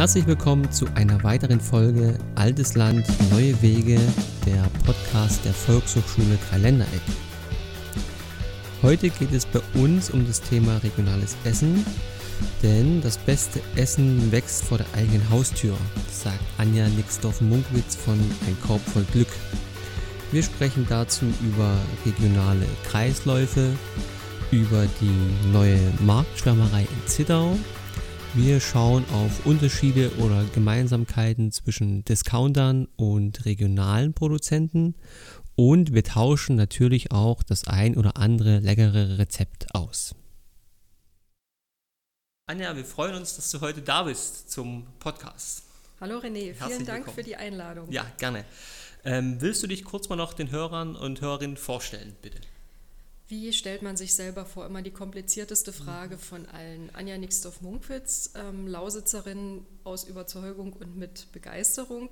Herzlich willkommen zu einer weiteren Folge Altes Land, neue Wege, der Podcast der Volkshochschule Dreiländereck. Heute geht es bei uns um das Thema regionales Essen, denn das beste Essen wächst vor der eigenen Haustür, sagt Anja Nixdorf-Munkwitz von Ein Korb voll Glück. Wir sprechen dazu über regionale Kreisläufe, über die neue Marktschwärmerei in Zittau wir schauen auf Unterschiede oder Gemeinsamkeiten zwischen Discountern und regionalen Produzenten und wir tauschen natürlich auch das ein oder andere leckere Rezept aus. Anja, wir freuen uns, dass du heute da bist zum Podcast. Hallo René, vielen Dank willkommen. für die Einladung. Ja, gerne. Ähm, willst du dich kurz mal noch den Hörern und Hörerinnen vorstellen, bitte? Wie stellt man sich selber vor? Immer die komplizierteste Frage von allen. Anja Nixdorf-Munkwitz, ähm, Lausitzerin aus Überzeugung und mit Begeisterung.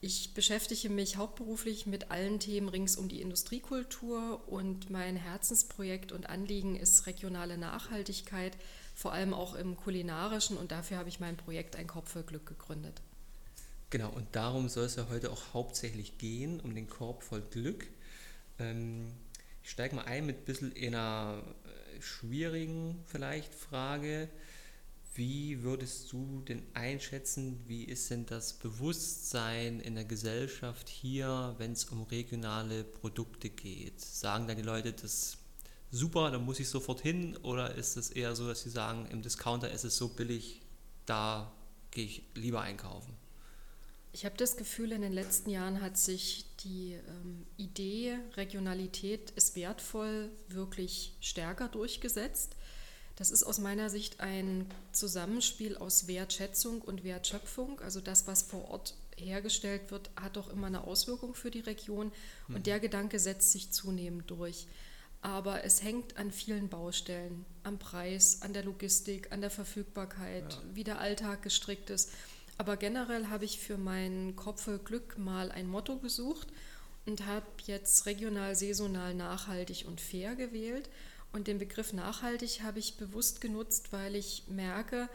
Ich beschäftige mich hauptberuflich mit allen Themen rings um die Industriekultur und mein Herzensprojekt und Anliegen ist regionale Nachhaltigkeit, vor allem auch im kulinarischen und dafür habe ich mein Projekt Ein Korb für Glück gegründet. Genau, und darum soll es ja heute auch hauptsächlich gehen, um den Korb voll Glück. Ähm ich steige mal ein mit ein bisschen einer äh, schwierigen vielleicht Frage. Wie würdest du denn einschätzen, wie ist denn das Bewusstsein in der Gesellschaft hier, wenn es um regionale Produkte geht? Sagen da die Leute, das super, da muss ich sofort hin? Oder ist es eher so, dass sie sagen, im Discounter ist es so billig, da gehe ich lieber einkaufen? Ich habe das Gefühl, in den letzten Jahren hat sich die ähm, Idee, Regionalität ist wertvoll, wirklich stärker durchgesetzt. Das ist aus meiner Sicht ein Zusammenspiel aus Wertschätzung und Wertschöpfung. Also das, was vor Ort hergestellt wird, hat doch immer eine Auswirkung für die Region und mhm. der Gedanke setzt sich zunehmend durch. Aber es hängt an vielen Baustellen, am Preis, an der Logistik, an der Verfügbarkeit, ja. wie der Alltag gestrickt ist. Aber generell habe ich für mein Kopf Glück mal ein Motto gesucht und habe jetzt regional, saisonal, nachhaltig und fair gewählt. Und den Begriff nachhaltig habe ich bewusst genutzt, weil ich merke,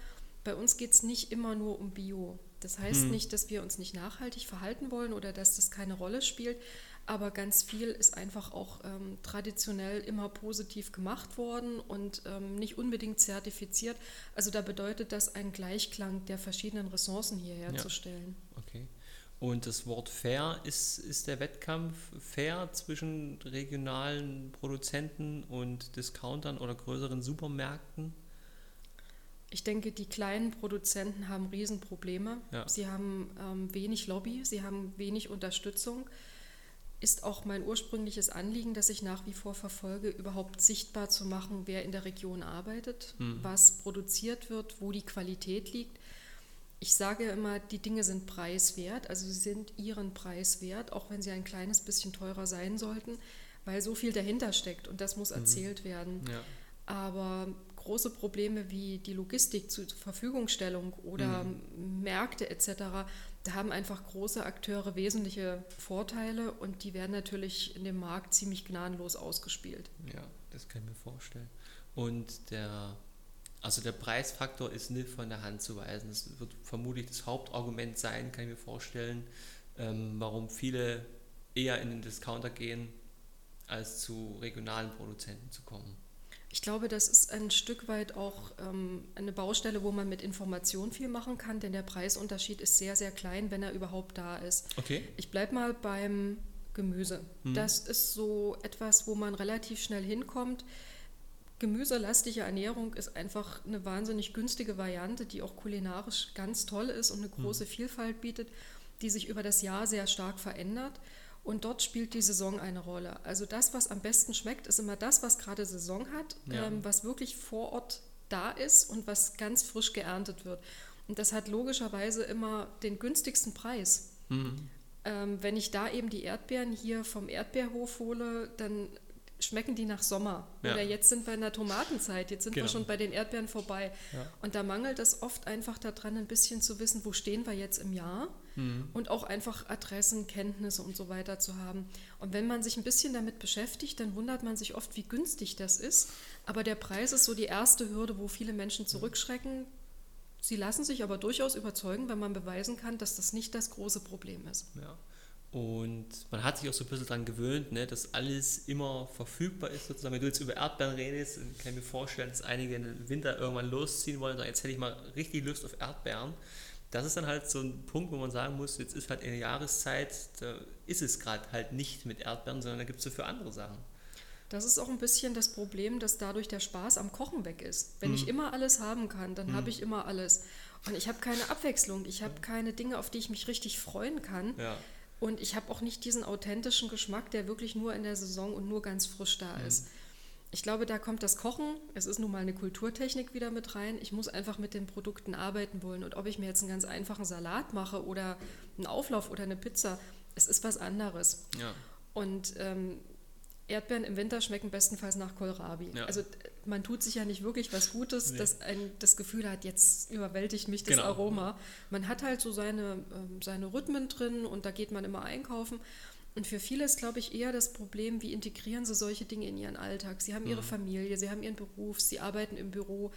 bei uns geht es nicht immer nur um Bio. Das heißt hm. nicht, dass wir uns nicht nachhaltig verhalten wollen oder dass das keine Rolle spielt, aber ganz viel ist einfach auch ähm, traditionell immer positiv gemacht worden und ähm, nicht unbedingt zertifiziert. Also da bedeutet das einen Gleichklang der verschiedenen Ressourcen hier herzustellen. Ja. Okay. Und das Wort fair, ist, ist der Wettkampf fair zwischen regionalen Produzenten und Discountern oder größeren Supermärkten? Ich denke, die kleinen Produzenten haben Riesenprobleme. Ja. Sie haben ähm, wenig Lobby, sie haben wenig Unterstützung ist auch mein ursprüngliches Anliegen, das ich nach wie vor verfolge, überhaupt sichtbar zu machen, wer in der Region arbeitet, mhm. was produziert wird, wo die Qualität liegt. Ich sage immer, die Dinge sind preiswert, also sie sind ihren Preis wert, auch wenn sie ein kleines bisschen teurer sein sollten, weil so viel dahinter steckt und das muss mhm. erzählt werden. Ja. Aber große Probleme wie die Logistik zur Verfügungstellung oder mhm. Märkte etc., da haben einfach große Akteure wesentliche Vorteile und die werden natürlich in dem Markt ziemlich gnadenlos ausgespielt. Ja, das kann ich mir vorstellen. Und der, also der Preisfaktor ist nicht von der Hand zu weisen. Das wird vermutlich das Hauptargument sein, kann ich mir vorstellen, ähm, warum viele eher in den Discounter gehen, als zu regionalen Produzenten zu kommen. Ich glaube, das ist ein Stück weit auch ähm, eine Baustelle, wo man mit Information viel machen kann, denn der Preisunterschied ist sehr, sehr klein, wenn er überhaupt da ist. Okay. Ich bleibe mal beim Gemüse. Hm. Das ist so etwas, wo man relativ schnell hinkommt. Gemüselastige Ernährung ist einfach eine wahnsinnig günstige Variante, die auch kulinarisch ganz toll ist und eine große hm. Vielfalt bietet, die sich über das Jahr sehr stark verändert. Und dort spielt die Saison eine Rolle. Also das, was am besten schmeckt, ist immer das, was gerade Saison hat, ja. ähm, was wirklich vor Ort da ist und was ganz frisch geerntet wird. Und das hat logischerweise immer den günstigsten Preis. Mhm. Ähm, wenn ich da eben die Erdbeeren hier vom Erdbeerhof hole, dann schmecken die nach Sommer. Ja. Oder jetzt sind wir in der Tomatenzeit, jetzt sind genau. wir schon bei den Erdbeeren vorbei. Ja. Und da mangelt es oft einfach daran, ein bisschen zu wissen, wo stehen wir jetzt im Jahr mhm. und auch einfach Adressen, Kenntnisse und so weiter zu haben. Und wenn man sich ein bisschen damit beschäftigt, dann wundert man sich oft, wie günstig das ist. Aber der Preis ist so die erste Hürde, wo viele Menschen zurückschrecken Sie lassen sich aber durchaus überzeugen, wenn man beweisen kann, dass das nicht das große Problem ist. Ja. Und man hat sich auch so ein bisschen daran gewöhnt, ne, dass alles immer verfügbar ist. Sozusagen. Wenn du jetzt über Erdbeeren redest, kann ich mir vorstellen, dass einige im Winter irgendwann losziehen wollen und sagen, jetzt hätte ich mal richtig Lust auf Erdbeeren. Das ist dann halt so ein Punkt, wo man sagen muss, jetzt ist halt eine Jahreszeit, da ist es gerade halt nicht mit Erdbeeren, sondern da gibt es dafür andere Sachen. Das ist auch ein bisschen das Problem, dass dadurch der Spaß am Kochen weg ist. Wenn mhm. ich immer alles haben kann, dann mhm. habe ich immer alles. Und ich habe keine Abwechslung, ich habe keine Dinge, auf die ich mich richtig freuen kann. Ja. Und ich habe auch nicht diesen authentischen Geschmack, der wirklich nur in der Saison und nur ganz frisch da mhm. ist. Ich glaube, da kommt das Kochen, es ist nun mal eine Kulturtechnik wieder mit rein. Ich muss einfach mit den Produkten arbeiten wollen. Und ob ich mir jetzt einen ganz einfachen Salat mache oder einen Auflauf oder eine Pizza, es ist was anderes. Ja. Und ähm, Erdbeeren im Winter schmecken bestenfalls nach Kohlrabi. Ja. Also man tut sich ja nicht wirklich was Gutes, nee. dass ein das Gefühl hat, jetzt überwältigt mich das genau. Aroma. Man hat halt so seine, ähm, seine Rhythmen drin und da geht man immer einkaufen. Und für viele ist, glaube ich, eher das Problem, wie integrieren sie solche Dinge in ihren Alltag. Sie haben ihre mhm. Familie, sie haben ihren Beruf, sie arbeiten im Büro.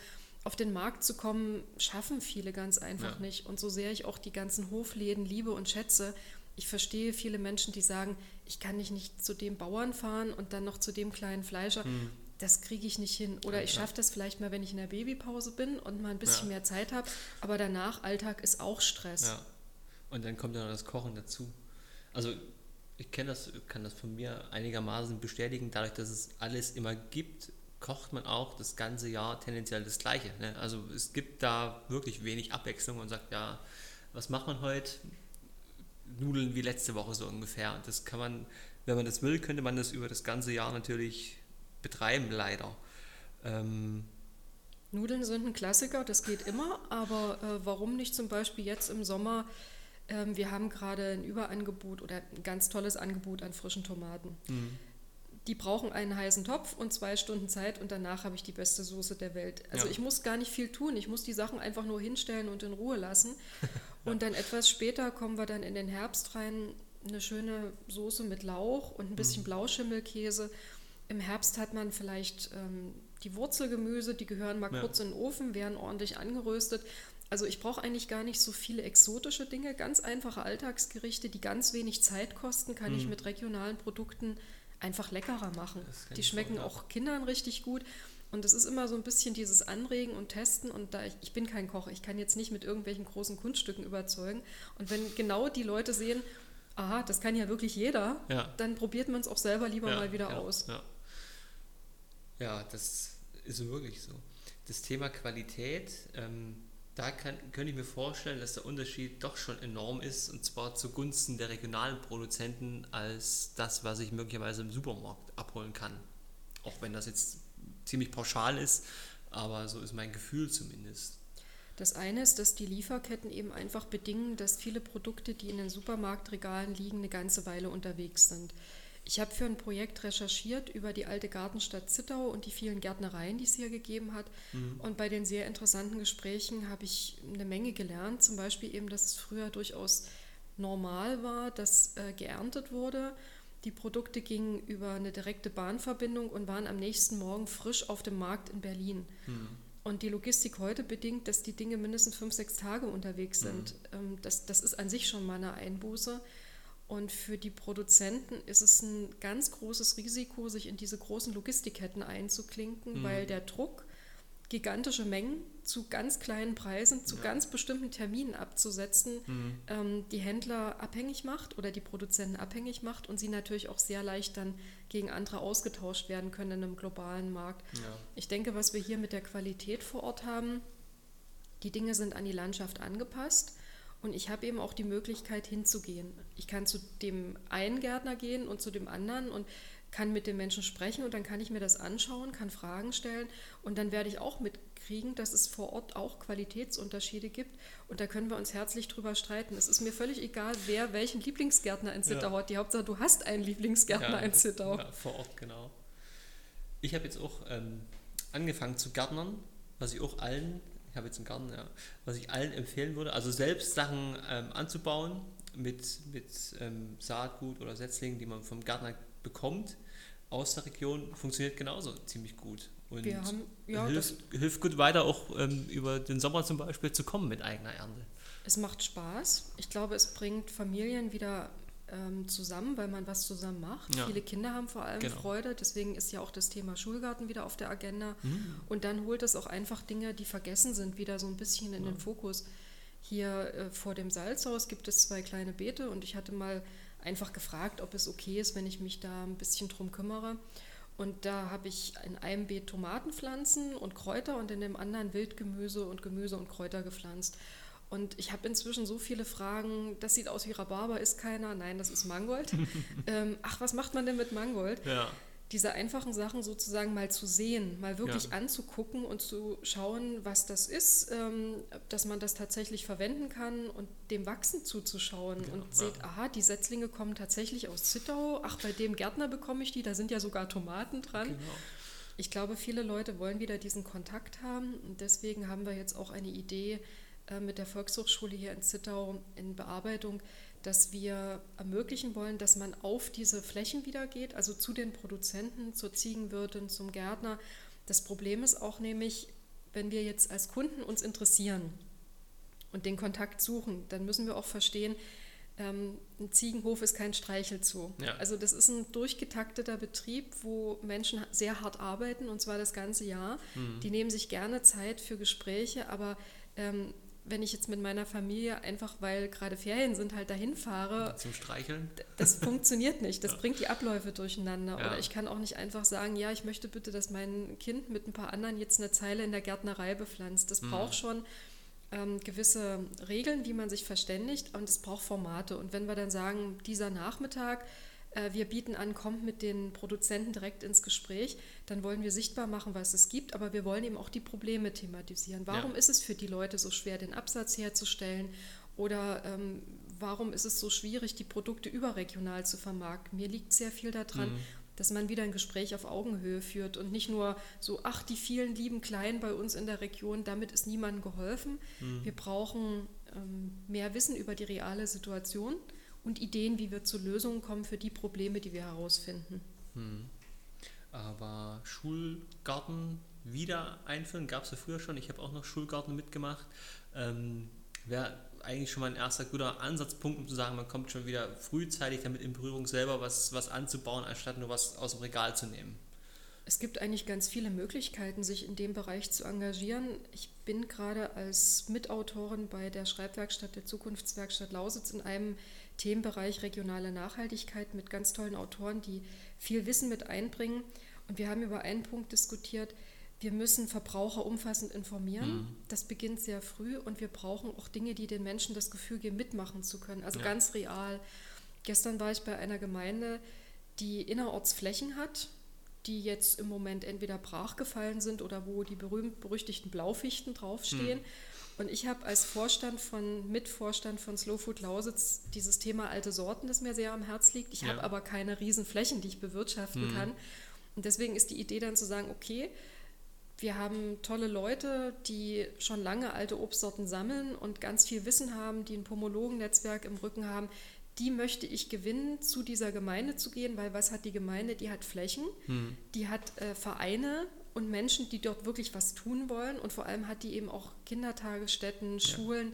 Auf den Markt zu kommen, schaffen viele ganz einfach ja. nicht. Und so sehr ich auch die ganzen Hofläden liebe und schätze, ich verstehe viele Menschen, die sagen, ich kann nicht zu dem Bauern fahren und dann noch zu dem kleinen Fleischer. Hm. Das kriege ich nicht hin. Oder ja, ich schaffe das vielleicht mal, wenn ich in der Babypause bin und mal ein bisschen ja. mehr Zeit habe. Aber danach, Alltag ist auch Stress. Ja. Und dann kommt ja noch das Kochen dazu. Also ich kenne das, kann das von mir einigermaßen bestätigen, dadurch, dass es alles immer gibt, kocht man auch das ganze Jahr tendenziell das Gleiche. Ne? Also es gibt da wirklich wenig Abwechslung und sagt, ja, was macht man heute? Nudeln wie letzte Woche so ungefähr. Und das kann man, wenn man das will, könnte man das über das ganze Jahr natürlich betreiben, leider. Ähm, Nudeln sind ein Klassiker, das geht immer, aber äh, warum nicht zum Beispiel jetzt im Sommer? Ähm, wir haben gerade ein Überangebot oder ein ganz tolles Angebot an frischen Tomaten. Mhm. Die brauchen einen heißen Topf und zwei Stunden Zeit und danach habe ich die beste Soße der Welt. Also ja. ich muss gar nicht viel tun, ich muss die Sachen einfach nur hinstellen und in Ruhe lassen. Und dann etwas später kommen wir dann in den Herbst rein, eine schöne Soße mit Lauch und ein bisschen mhm. Blauschimmelkäse. Im Herbst hat man vielleicht ähm, die Wurzelgemüse, die gehören mal ja. kurz in den Ofen, werden ordentlich angeröstet. Also ich brauche eigentlich gar nicht so viele exotische Dinge, ganz einfache Alltagsgerichte, die ganz wenig Zeit kosten, kann mhm. ich mit regionalen Produkten einfach leckerer machen. Die schmecken auch Kindern richtig gut. Und es ist immer so ein bisschen dieses Anregen und Testen. Und da ich, ich bin kein Koch, ich kann jetzt nicht mit irgendwelchen großen Kunststücken überzeugen. Und wenn genau die Leute sehen, aha, das kann ja wirklich jeder, ja. dann probiert man es auch selber lieber ja, mal wieder ja, aus. Ja. ja, das ist wirklich so. Das Thema Qualität, ähm, da kann, könnte ich mir vorstellen, dass der Unterschied doch schon enorm ist, und zwar zugunsten der regionalen Produzenten als das, was ich möglicherweise im Supermarkt abholen kann. Auch wenn das jetzt ziemlich pauschal ist, aber so ist mein Gefühl zumindest. Das eine ist, dass die Lieferketten eben einfach bedingen, dass viele Produkte, die in den Supermarktregalen liegen, eine ganze Weile unterwegs sind. Ich habe für ein Projekt recherchiert über die alte Gartenstadt Zittau und die vielen Gärtnereien, die es hier gegeben hat. Mhm. Und bei den sehr interessanten Gesprächen habe ich eine Menge gelernt. Zum Beispiel eben, dass es früher durchaus normal war, dass äh, geerntet wurde die Produkte gingen über eine direkte Bahnverbindung und waren am nächsten Morgen frisch auf dem Markt in Berlin. Hm. Und die Logistik heute bedingt, dass die Dinge mindestens fünf, sechs Tage unterwegs sind. Hm. Das, das ist an sich schon mal eine Einbuße. Und für die Produzenten ist es ein ganz großes Risiko, sich in diese großen Logistikketten einzuklinken, hm. weil der Druck gigantische Mengen zu ganz kleinen Preisen, zu ja. ganz bestimmten Terminen abzusetzen, mhm. ähm, die Händler abhängig macht oder die Produzenten abhängig macht und sie natürlich auch sehr leicht dann gegen andere ausgetauscht werden können in einem globalen Markt. Ja. Ich denke, was wir hier mit der Qualität vor Ort haben, die Dinge sind an die Landschaft angepasst. Und ich habe eben auch die Möglichkeit hinzugehen. Ich kann zu dem einen Gärtner gehen und zu dem anderen und kann mit den Menschen sprechen und dann kann ich mir das anschauen, kann Fragen stellen und dann werde ich auch mitkriegen, dass es vor Ort auch Qualitätsunterschiede gibt und da können wir uns herzlich drüber streiten. Es ist mir völlig egal, wer welchen Lieblingsgärtner in Zittau ja. hat. Die Hauptsache, du hast einen Lieblingsgärtner ja, in Zittau. Ja, vor Ort, genau. Ich habe jetzt auch ähm, angefangen zu gärtnern, was ich auch allen, ich habe jetzt einen Garten, ja, was ich allen empfehlen würde, also selbst Sachen ähm, anzubauen mit, mit ähm, Saatgut oder Setzlingen, die man vom Gärtner bekommt, aus der Region funktioniert genauso ziemlich gut. Und haben, ja, hilft, hilft gut weiter, auch ähm, über den Sommer zum Beispiel zu kommen mit eigener Ernte. Es macht Spaß. Ich glaube, es bringt Familien wieder ähm, zusammen, weil man was zusammen macht. Ja. Viele Kinder haben vor allem Genau. Freude. Deswegen ist ja auch das Thema Schulgarten wieder auf der Agenda. Mhm. Und dann holt es auch einfach Dinge, die vergessen sind, wieder so ein bisschen in den Fokus. Hier äh, vor dem Salzhaus gibt es zwei kleine Beete und ich hatte mal einfach gefragt, ob es okay ist, wenn ich mich da ein bisschen drum kümmere. Und da habe ich in einem Beet Tomatenpflanzen und Kräuter und in dem anderen Wildgemüse und Gemüse und Kräuter gepflanzt. Und ich habe inzwischen so viele Fragen, das sieht aus wie Rhabarber, ist keiner, nein, das ist Mangold. ähm, ach, was macht man denn mit Mangold? Ja. Diese einfachen Sachen sozusagen mal zu sehen, mal wirklich Ja. anzugucken und zu schauen, was das ist, ähm, dass man das tatsächlich verwenden kann und dem Wachsen zuzuschauen Genau, und ja. seht, aha, die Setzlinge kommen tatsächlich aus Zittau, ach, bei dem Gärtner bekomme ich die, da sind ja sogar Tomaten dran. Genau. Ich glaube, viele Leute wollen wieder diesen Kontakt haben und deswegen haben wir jetzt auch eine Idee äh, mit der Volkshochschule hier in Zittau in Bearbeitung, dass wir ermöglichen wollen, dass man auf diese Flächen wieder geht, also zu den Produzenten, zur Ziegenwirtin, zum Gärtner. Das Problem ist auch nämlich, wenn wir jetzt als Kunden uns interessieren und den Kontakt suchen, dann müssen wir auch verstehen, ähm, ein Ziegenhof ist kein Streichelzoo. Ja. Also das ist ein durchgetakteter Betrieb, wo Menschen sehr hart arbeiten und zwar das ganze Jahr. Mhm. Die nehmen sich gerne Zeit für Gespräche, aber ähm, wenn ich jetzt mit meiner Familie einfach, weil gerade Ferien sind, halt dahin fahre, Zum Streicheln. das funktioniert nicht. Das bringt die Abläufe durcheinander. Ja. Oder ich kann auch nicht einfach sagen, ja, ich möchte bitte, dass mein Kind mit ein paar anderen jetzt eine Zeile in der Gärtnerei bepflanzt. Das Mhm. braucht schon ähm, gewisse Regeln, wie man sich verständigt und es braucht Formate. Und wenn wir dann sagen, dieser Nachmittag, wir bieten an, kommt mit den Produzenten direkt ins Gespräch, dann wollen wir sichtbar machen, was es gibt, aber wir wollen eben auch die Probleme thematisieren. Warum Ja. ist es für die Leute so schwer, den Absatz herzustellen? Oder ähm, warum ist es so schwierig, die Produkte überregional zu vermarkten? Mir liegt sehr viel daran, Mhm. dass man wieder ein Gespräch auf Augenhöhe führt und nicht nur so, ach, die vielen lieben Kleinen bei uns in der Region, damit ist niemandem geholfen. Mhm. Wir brauchen ähm, mehr Wissen über die reale Situation und Ideen, wie wir zu Lösungen kommen für die Probleme, die wir herausfinden. Hm. Aber Schulgarten wieder einführen, gab es ja früher schon. Ich habe auch noch Schulgarten mitgemacht. Ähm, Wäre eigentlich schon mal ein erster guter Ansatzpunkt, um zu sagen, man kommt schon wieder frühzeitig damit in Berührung, selber was, was anzubauen, anstatt nur was aus dem Regal zu nehmen. Es gibt eigentlich ganz viele Möglichkeiten, sich in dem Bereich zu engagieren. Ich bin gerade als Mitautorin bei der Schreibwerkstatt der Zukunftswerkstatt Lausitz in einem Themenbereich regionale Nachhaltigkeit mit ganz tollen Autoren, die viel Wissen mit einbringen. Und wir haben über einen Punkt diskutiert, wir müssen Verbraucher umfassend informieren. Mhm. Das beginnt sehr früh und wir brauchen auch Dinge, die den Menschen das Gefühl geben, mitmachen zu können. Also Ja. ganz real. Gestern war ich bei einer Gemeinde, die innerorts Flächen hat, die jetzt im Moment entweder brachgefallen sind oder wo die berühmt-berüchtigten Blaufichten draufstehen. Und ich habe als Vorstand von, Mitvorstand von Slow Food Lausitz dieses Thema alte Sorten, das mir sehr am Herz liegt. Ich Ja. habe aber keine riesen Flächen, die ich bewirtschaften Mhm. kann. Und deswegen ist die Idee dann zu sagen, okay, wir haben tolle Leute, die schon lange alte Obstsorten sammeln und ganz viel Wissen haben, die ein Pomologen-Netzwerk im Rücken haben. Die möchte ich gewinnen, zu dieser Gemeinde zu gehen, weil was hat die Gemeinde? Die hat Flächen, Hm. die hat äh, Vereine und Menschen, die dort wirklich was tun wollen und vor allem hat die eben auch Kindertagesstätten, Schulen.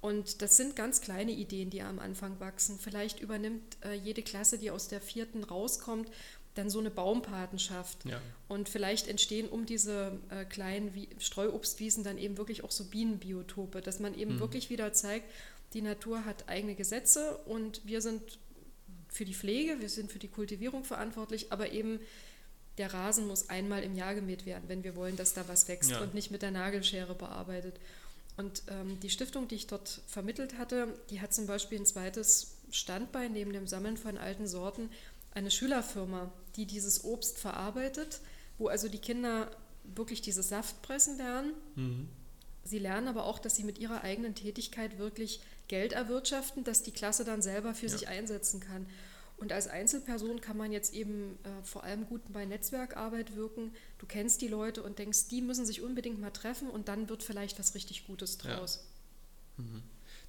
Und das sind ganz kleine Ideen, die am Anfang wachsen. Vielleicht übernimmt äh, jede Klasse, die aus der vierten rauskommt, dann so eine Baumpatenschaft. Ja. Und vielleicht entstehen um diese äh, kleinen Wie Streuobstwiesen dann eben wirklich auch so Bienenbiotope, dass man eben Mhm. wirklich wieder zeigt, die Natur hat eigene Gesetze und wir sind für die Pflege, wir sind für die Kultivierung verantwortlich, aber eben der Rasen muss einmal im Jahr gemäht werden, wenn wir wollen, dass da was wächst Ja. und nicht mit der Nagelschere bearbeitet. Und ähm, die Stiftung, die ich dort vermittelt hatte, die hat zum Beispiel ein zweites Standbein neben dem Sammeln von alten Sorten, eine Schülerfirma, die dieses Obst verarbeitet, wo also die Kinder wirklich dieses Saftpressen lernen. Mhm. Sie lernen aber auch, dass sie mit ihrer eigenen Tätigkeit wirklich Geld erwirtschaften, dass die Klasse dann selber für Ja. sich einsetzen kann. Und als Einzelperson kann man jetzt eben äh, vor allem gut bei Netzwerkarbeit wirken. Du kennst die Leute und denkst, die müssen sich unbedingt mal treffen und dann wird vielleicht was richtig Gutes Ja. draus.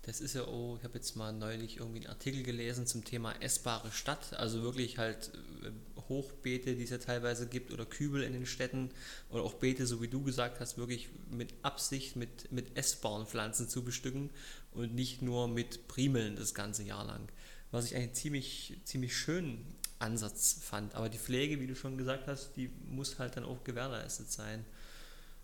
das ist ja auch, ich habe jetzt mal neulich irgendwie einen Artikel gelesen zum Thema essbare Stadt, also wirklich halt äh, Hochbeete, die es ja teilweise gibt, oder Kübel in den Städten, oder auch Beete, so wie du gesagt hast, wirklich mit Absicht mit, mit essbaren Pflanzen zu bestücken und nicht nur mit Primeln das ganze Jahr lang. Was ich eigentlich ziemlich, ziemlich schön Ansatz fand. Aber die Pflege, wie du schon gesagt hast, die muss halt dann auch gewährleistet sein.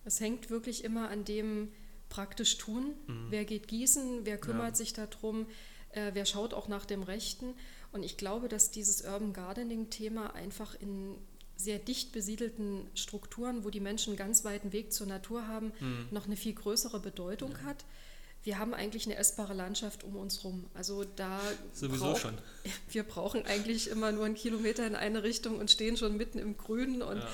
Es hängt wirklich immer an dem praktisch tun. Mhm. Wer geht gießen, wer kümmert ja. sich darum, äh, wer schaut auch nach dem Rechten. Und ich glaube, dass dieses Urban Gardening-Thema einfach in sehr dicht besiedelten Strukturen, wo die Menschen einen ganz weiten Weg zur Natur haben, mhm. noch eine viel größere Bedeutung ja. hat wir haben eigentlich eine essbare Landschaft um uns rum. Also da sowieso brauch, schon. Wir brauchen eigentlich immer nur einen Kilometer in eine Richtung und stehen schon mitten im Grünen und ja.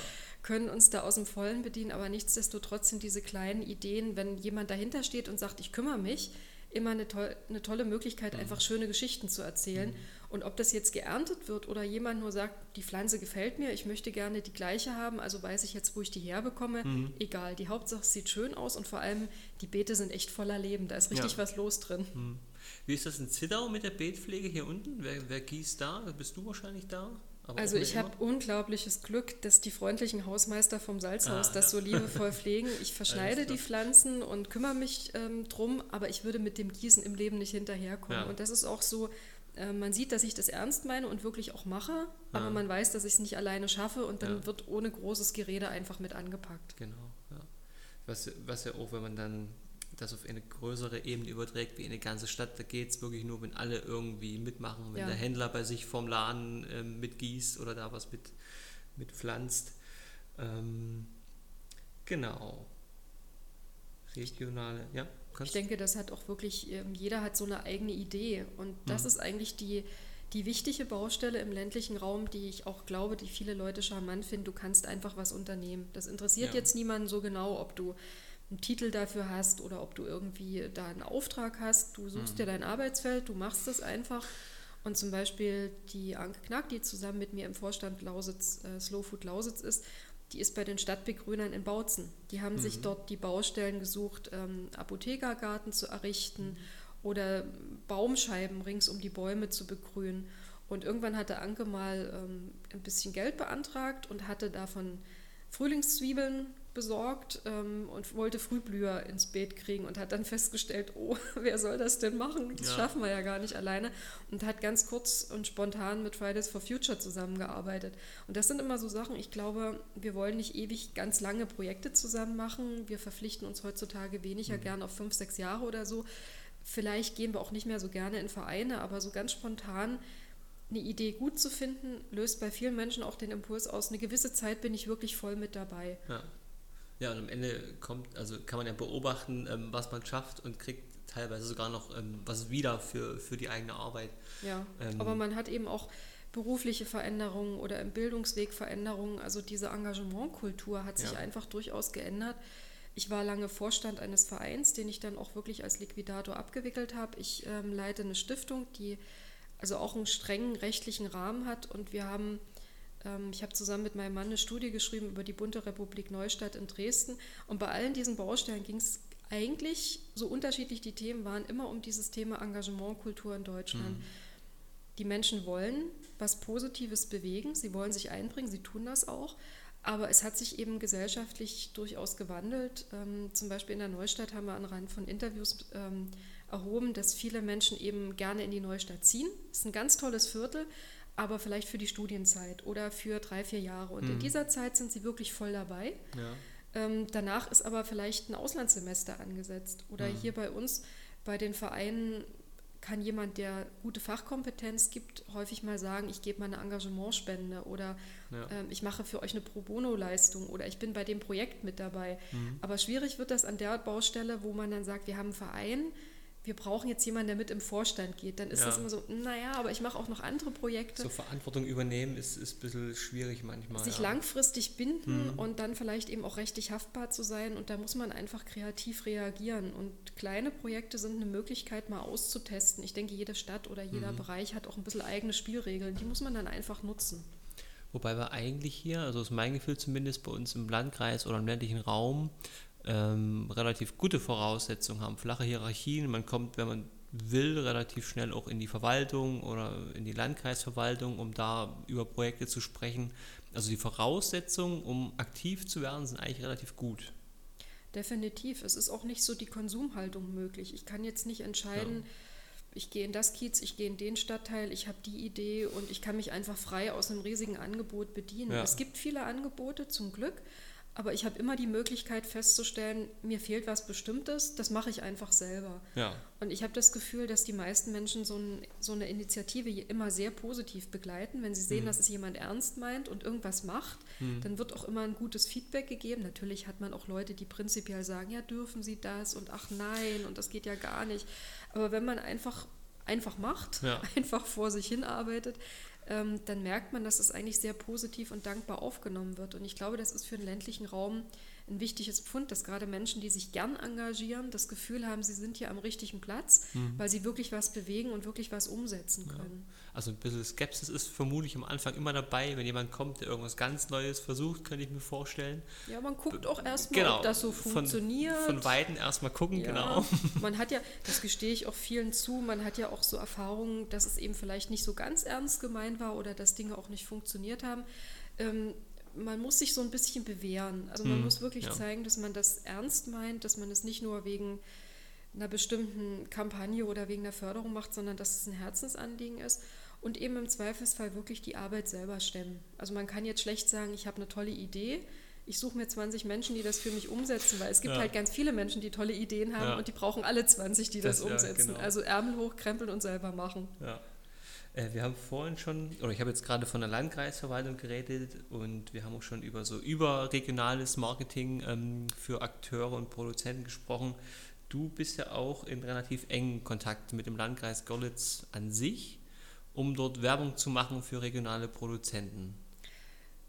können uns da aus dem Vollen bedienen. Aber nichtsdestotrotz sind diese kleinen Ideen, wenn jemand dahinter steht und sagt, ich kümmere mich, immer eine, to eine tolle Möglichkeit, mhm. einfach schöne Geschichten zu erzählen. Mhm. Und ob das jetzt geerntet wird oder jemand nur sagt, die Pflanze gefällt mir, ich möchte gerne die gleiche haben, also weiß ich jetzt, wo ich die herbekomme, mhm. egal. Die Hauptsache es sieht schön aus und vor allem die Beete sind echt voller Leben, da ist richtig ja. was los drin. Mhm. Wie ist das in Zittau mit der Beetpflege hier unten? Wer, wer gießt da? Bist du wahrscheinlich da? also ich habe unglaubliches Glück, dass die freundlichen Hausmeister vom Salzhaus ah, das ja. so liebevoll pflegen. Ich verschneide die Pflanzen und kümmere mich ähm, drum, aber ich würde mit dem Gießen im Leben nicht hinterherkommen. Ja. Und das ist auch so, äh, man sieht, dass ich das ernst meine und wirklich auch mache, aber ja. man weiß, dass ich es nicht alleine schaffe und dann ja. wird ohne großes Gerede einfach mit angepackt. Genau, ja. Was, was ja auch, wenn man dann das auf eine größere Ebene überträgt, wie eine ganze Stadt, da geht es wirklich nur, wenn alle irgendwie mitmachen, wenn der Händler bei sich vom Laden äh, mitgießt oder da was mit, mit pflanzt. Ähm, genau. Regionale, ja. Ich denke, das hat auch wirklich, ähm, jeder hat so eine eigene Idee. Und das mhm. ist eigentlich die, die wichtige Baustelle im ländlichen Raum, die ich auch glaube, die viele Leute charmant finden. Du kannst einfach was unternehmen. Das interessiert ja. jetzt niemanden so genau, ob du einen Titel dafür hast oder ob du irgendwie da einen Auftrag hast. Du suchst mhm. dir dein Arbeitsfeld, du machst es einfach. Und zum Beispiel die Anke Knack, die zusammen mit mir im Vorstand Lausitz, äh, Slow Food Lausitz ist, die ist bei den Stadtbegrünern in Bautzen. Die haben mhm. sich dort die Baustellen gesucht, ähm, Apothekergarten zu errichten mhm. oder Baumscheiben rings um die Bäume zu begrünen. Und irgendwann hatte Anke mal ähm, ein bisschen Geld beantragt und hatte davon Frühlingszwiebeln besorgt ähm, und wollte Frühblüher ins Beet kriegen und hat dann festgestellt, oh, wer soll das denn machen? Das ja. schaffen wir ja gar nicht alleine. Und hat ganz kurz und spontan mit Fridays for Future zusammengearbeitet. Und das sind immer so Sachen, ich glaube, wir wollen nicht ewig ganz lange Projekte zusammen machen. Wir verpflichten uns heutzutage weniger mhm. gern auf fünf, sechs Jahre oder so. Vielleicht gehen wir auch nicht mehr so gerne in Vereine, aber so ganz spontan eine Idee gut zu finden, löst bei vielen Menschen auch den Impuls aus, eine gewisse Zeit bin ich wirklich voll mit dabei. Ja. Ja, und am Ende kommt, also kann man ja beobachten, ähm, was man schafft und kriegt teilweise sogar noch ähm, was wieder für, für die eigene Arbeit. Ja, ähm, aber man hat eben auch berufliche Veränderungen oder im Bildungsweg Veränderungen. Also diese Engagementkultur hat sich ja. einfach durchaus geändert. Ich war lange Vorstand eines Vereins, den ich dann auch wirklich als Liquidator abgewickelt habe. Ich ähm, leite eine Stiftung, die also auch einen strengen rechtlichen Rahmen hat und wir haben ich habe zusammen mit meinem Mann eine Studie geschrieben über die Bunte Republik Neustadt in Dresden. Und bei allen diesen Baustellen ging es eigentlich, so unterschiedlich die Themen waren, immer um dieses Thema Engagementkultur in Deutschland. Mhm. Die Menschen wollen was Positives bewegen, sie wollen sich einbringen, sie tun das auch. Aber es hat sich eben gesellschaftlich durchaus gewandelt. Ähm, zum Beispiel in der Neustadt haben wir an Rand von Interviews ähm, erhoben, dass viele Menschen eben gerne in die Neustadt ziehen. Es ist ein ganz tolles Viertel, aber vielleicht für die Studienzeit oder für drei, vier Jahre. Und mhm. in dieser Zeit sind sie wirklich voll dabei. Ja. Ähm, danach ist aber vielleicht ein Auslandssemester angesetzt. Oder mhm. hier bei uns, bei den Vereinen, kann jemand, der gute Fachkompetenz gibt, häufig mal sagen, ich gebe mal eine Engagementspende oder ja. ähm, ich mache für euch eine Pro Bono-Leistung oder ich bin bei dem Projekt mit dabei. Mhm. Aber schwierig wird das an der Baustelle, wo man dann sagt, wir haben einen Verein, wir brauchen jetzt jemanden, der mit im Vorstand geht, dann ist ja. das immer so, naja, aber ich mache auch noch andere Projekte. So Verantwortung übernehmen ist, ist ein bisschen schwierig manchmal. Sich ja. langfristig binden mhm. und dann vielleicht eben auch rechtlich haftbar zu sein und da muss man einfach kreativ reagieren. Und kleine Projekte sind eine Möglichkeit, mal auszutesten. Ich denke, jede Stadt oder jeder mhm. Bereich hat auch ein bisschen eigene Spielregeln, die muss man dann einfach nutzen. Wobei wir eigentlich hier, also aus meinem Gefühl zumindest bei uns im Landkreis oder im ländlichen Raum, ähm, relativ gute Voraussetzungen haben, flache Hierarchien. Man kommt, wenn man will relativ schnell auch in die Verwaltung oder in die Landkreisverwaltung, um da über Projekte zu sprechen. Also die Voraussetzungen, um aktiv zu werden, sind eigentlich relativ gut. Definitiv. Es ist auch nicht so die Konsumhaltung möglich. Ich kann jetzt nicht entscheiden, ja. ich gehe in das Kiez, ich gehe in den Stadtteil, ich habe die Idee und ich kann mich einfach frei aus einem riesigen Angebot bedienen. Ja. Es gibt viele Angebote, zum Glück. Aber ich habe immer die Möglichkeit festzustellen, mir fehlt was Bestimmtes, das mache ich einfach selber. Ja. Und ich habe das Gefühl, dass die meisten Menschen so, ein, so, eine Initiative immer sehr positiv begleiten. Wenn sie sehen, mhm. dass es jemand ernst meint und irgendwas macht, mhm. dann wird auch immer ein gutes Feedback gegeben. Natürlich hat man auch Leute, die prinzipiell sagen, ja, dürfen sie das und ach nein und das geht ja gar nicht. Aber wenn man einfach einfach macht, ja. einfach vor sich hin arbeitet, dann merkt man, dass es eigentlich sehr positiv und dankbar aufgenommen wird. Und ich glaube, das ist für den ländlichen Raum ein wichtiges Pfund, dass gerade Menschen, die sich gern engagieren, das Gefühl haben, sie sind hier am richtigen Platz, mhm. weil sie wirklich was bewegen und wirklich was umsetzen können. Ja. Also ein bisschen Skepsis ist vermutlich am Anfang immer dabei, wenn jemand kommt, der irgendwas ganz Neues versucht, könnte ich mir vorstellen. Ja, man guckt auch erstmal, genau, ob das so funktioniert. Von, von Weitem erstmal gucken, ja, genau. Man hat ja, das gestehe ich auch vielen zu, man hat ja auch so Erfahrungen, dass es eben vielleicht nicht so ganz ernst gemeint war oder dass Dinge auch nicht funktioniert haben. Ähm, man muss sich so ein bisschen bewähren. Also man mhm, muss wirklich ja. zeigen, dass man das ernst meint, dass man es nicht nur wegen einer bestimmten Kampagne oder wegen der Förderung macht, sondern dass es ein Herzensanliegen ist und eben im Zweifelsfall wirklich die Arbeit selber stemmen. Also man kann jetzt schlecht sagen, ich habe eine tolle Idee, ich suche mir 20 Menschen, die das für mich umsetzen, weil es gibt ja. halt ganz viele Menschen, die tolle Ideen haben ja. und die brauchen alle 20, die das, das umsetzen. Genau. Also Ärmel hoch, krempeln und selber machen. Ja. Äh, wir haben vorhin schon, oder ich habe jetzt gerade von der Landkreisverwaltung geredet und wir haben auch schon über so überregionales Marketing ähm, für Akteure und Produzenten gesprochen. Du bist ja auch in relativ engen Kontakt mit dem Landkreis Görlitz an sich, um dort Werbung zu machen für regionale Produzenten.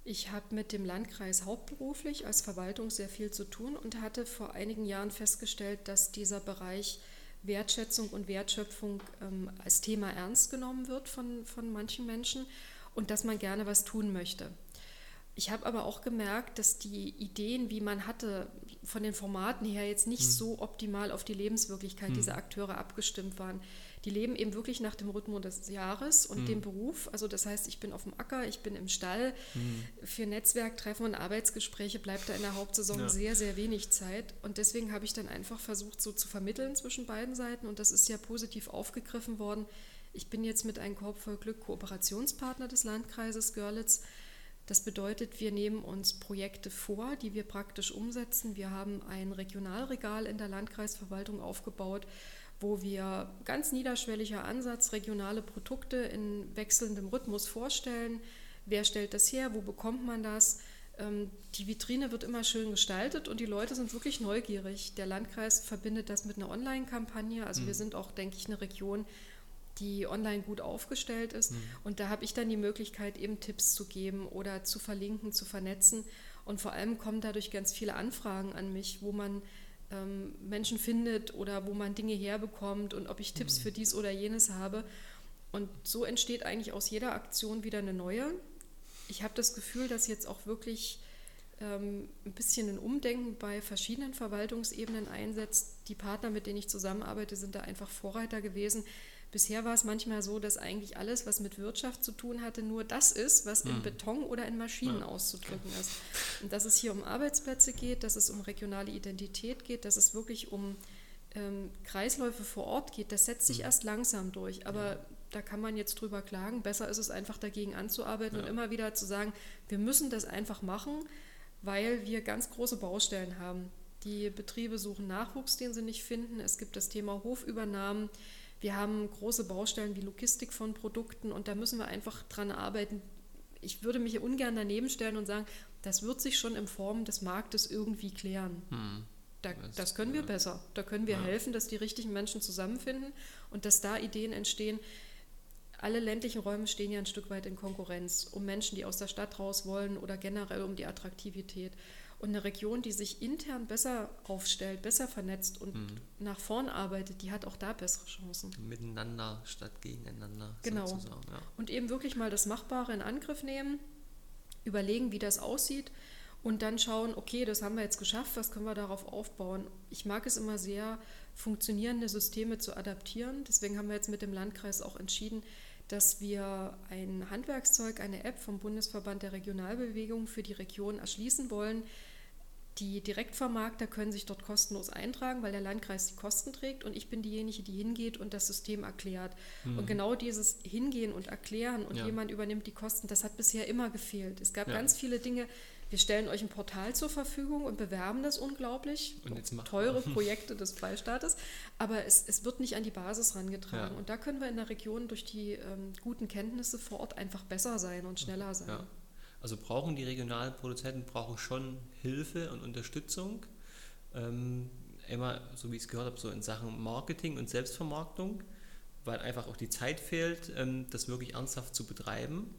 Ich habe mit dem Landkreis hauptberuflich als Verwaltung sehr viel zu tun und hatte vor einigen Jahren festgestellt, dass dieser Bereich Wertschätzung und Wertschöpfung ähm, als Thema ernst genommen wird von, von manchen Menschen und dass man gerne was tun möchte. Ich habe aber auch gemerkt, dass die Ideen, wie man hatte, von den Formaten her jetzt nicht mhm. so optimal auf die Lebenswirklichkeit mhm. dieser Akteure abgestimmt waren die leben eben wirklich nach dem Rhythmus des Jahres und mhm. dem Beruf. Also das heißt, ich bin auf dem Acker, ich bin im Stall. Mhm. Für Netzwerktreffen und Arbeitsgespräche bleibt da in der Hauptsaison ja. sehr, sehr wenig Zeit. Und deswegen habe ich dann einfach versucht, so zu vermitteln zwischen beiden Seiten. Und das ist ja positiv aufgegriffen worden. Ich bin jetzt mit einem Korb voll Glück Kooperationspartner des Landkreises Görlitz. Das bedeutet, wir nehmen uns Projekte vor, die wir praktisch umsetzen. Wir haben ein Regionalregal in der Landkreisverwaltung aufgebaut wo wir ganz niederschwelliger Ansatz regionale Produkte in wechselndem Rhythmus vorstellen. Wer stellt das her? Wo bekommt man das? Ähm, die Vitrine wird immer schön gestaltet und die Leute sind wirklich neugierig. Der Landkreis verbindet das mit einer Online-Kampagne. Also mhm. wir sind auch, denke ich, eine Region, die online gut aufgestellt ist. Mhm. Und da habe ich dann die Möglichkeit, eben Tipps zu geben oder zu verlinken, zu vernetzen. Und vor allem kommen dadurch ganz viele Anfragen an mich, wo man ähm, Menschen findet oder wo man Dinge herbekommt und ob ich Tipps mhm. für dies oder jenes habe. Und so entsteht eigentlich aus jeder Aktion wieder eine neue. Ich habe das Gefühl, dass jetzt auch wirklich ähm, ein bisschen ein Umdenken bei verschiedenen Verwaltungsebenen einsetzt. Die Partner, mit denen ich zusammenarbeite, sind da einfach Vorreiter gewesen, Bisher war es manchmal so, dass eigentlich alles, was mit Wirtschaft zu tun hatte, nur das ist, was in mhm. Beton oder in Maschinen ja. auszudrücken ist. Und dass es hier um Arbeitsplätze geht, dass es um regionale Identität geht, dass es wirklich um ähm, Kreisläufe vor Ort geht, das setzt sich mhm. erst langsam durch. Aber ja. da kann man jetzt drüber klagen. Besser ist es einfach dagegen anzuarbeiten ja. und immer wieder zu sagen, wir müssen das einfach machen, weil wir ganz große Baustellen haben. Die Betriebe suchen Nachwuchs, den sie nicht finden. Es gibt das Thema Hofübernahmen. Wir haben große Baustellen wie Logistik von Produkten und da müssen wir einfach dran arbeiten. Ich würde mich ungern daneben stellen und sagen, das wird sich schon in Form des Marktes irgendwie klären. Hm. Da, das können wir besser. Da können wir ja. helfen, dass die richtigen Menschen zusammenfinden und dass da Ideen entstehen. Alle ländlichen Räume stehen ja ein Stück weit in Konkurrenz um Menschen, die aus der Stadt raus wollen oder generell um die Attraktivität. Und eine Region, die sich intern besser aufstellt, besser vernetzt und mhm. nach vorn arbeitet, die hat auch da bessere Chancen. Miteinander statt gegeneinander. Genau. Ja. Und eben wirklich mal das Machbare in Angriff nehmen, überlegen, wie das aussieht und dann schauen, okay, das haben wir jetzt geschafft, was können wir darauf aufbauen. Ich mag es immer sehr, funktionierende Systeme zu adaptieren. Deswegen haben wir jetzt mit dem Landkreis auch entschieden, dass wir ein Handwerkszeug, eine App vom Bundesverband der Regionalbewegung für die Region erschließen wollen. Die Direktvermarkter können sich dort kostenlos eintragen, weil der Landkreis die Kosten trägt und ich bin diejenige, die hingeht und das System erklärt. Mhm. Und genau dieses Hingehen und Erklären und ja. jemand übernimmt die Kosten, das hat bisher immer gefehlt. Es gab ja. ganz viele Dinge, wir stellen euch ein Portal zur Verfügung und bewerben das unglaublich. teure Projekte des Freistaates. Aber es, es wird nicht an die Basis herangetragen. Ja. Und da können wir in der Region durch die ähm, guten Kenntnisse vor Ort einfach besser sein und schneller sein. Ja. Also brauchen die regionalen Produzenten brauchen schon Hilfe und Unterstützung. Ähm, immer, so wie ich es gehört habe, so in Sachen Marketing und Selbstvermarktung, weil einfach auch die Zeit fehlt, ähm, das wirklich ernsthaft zu betreiben.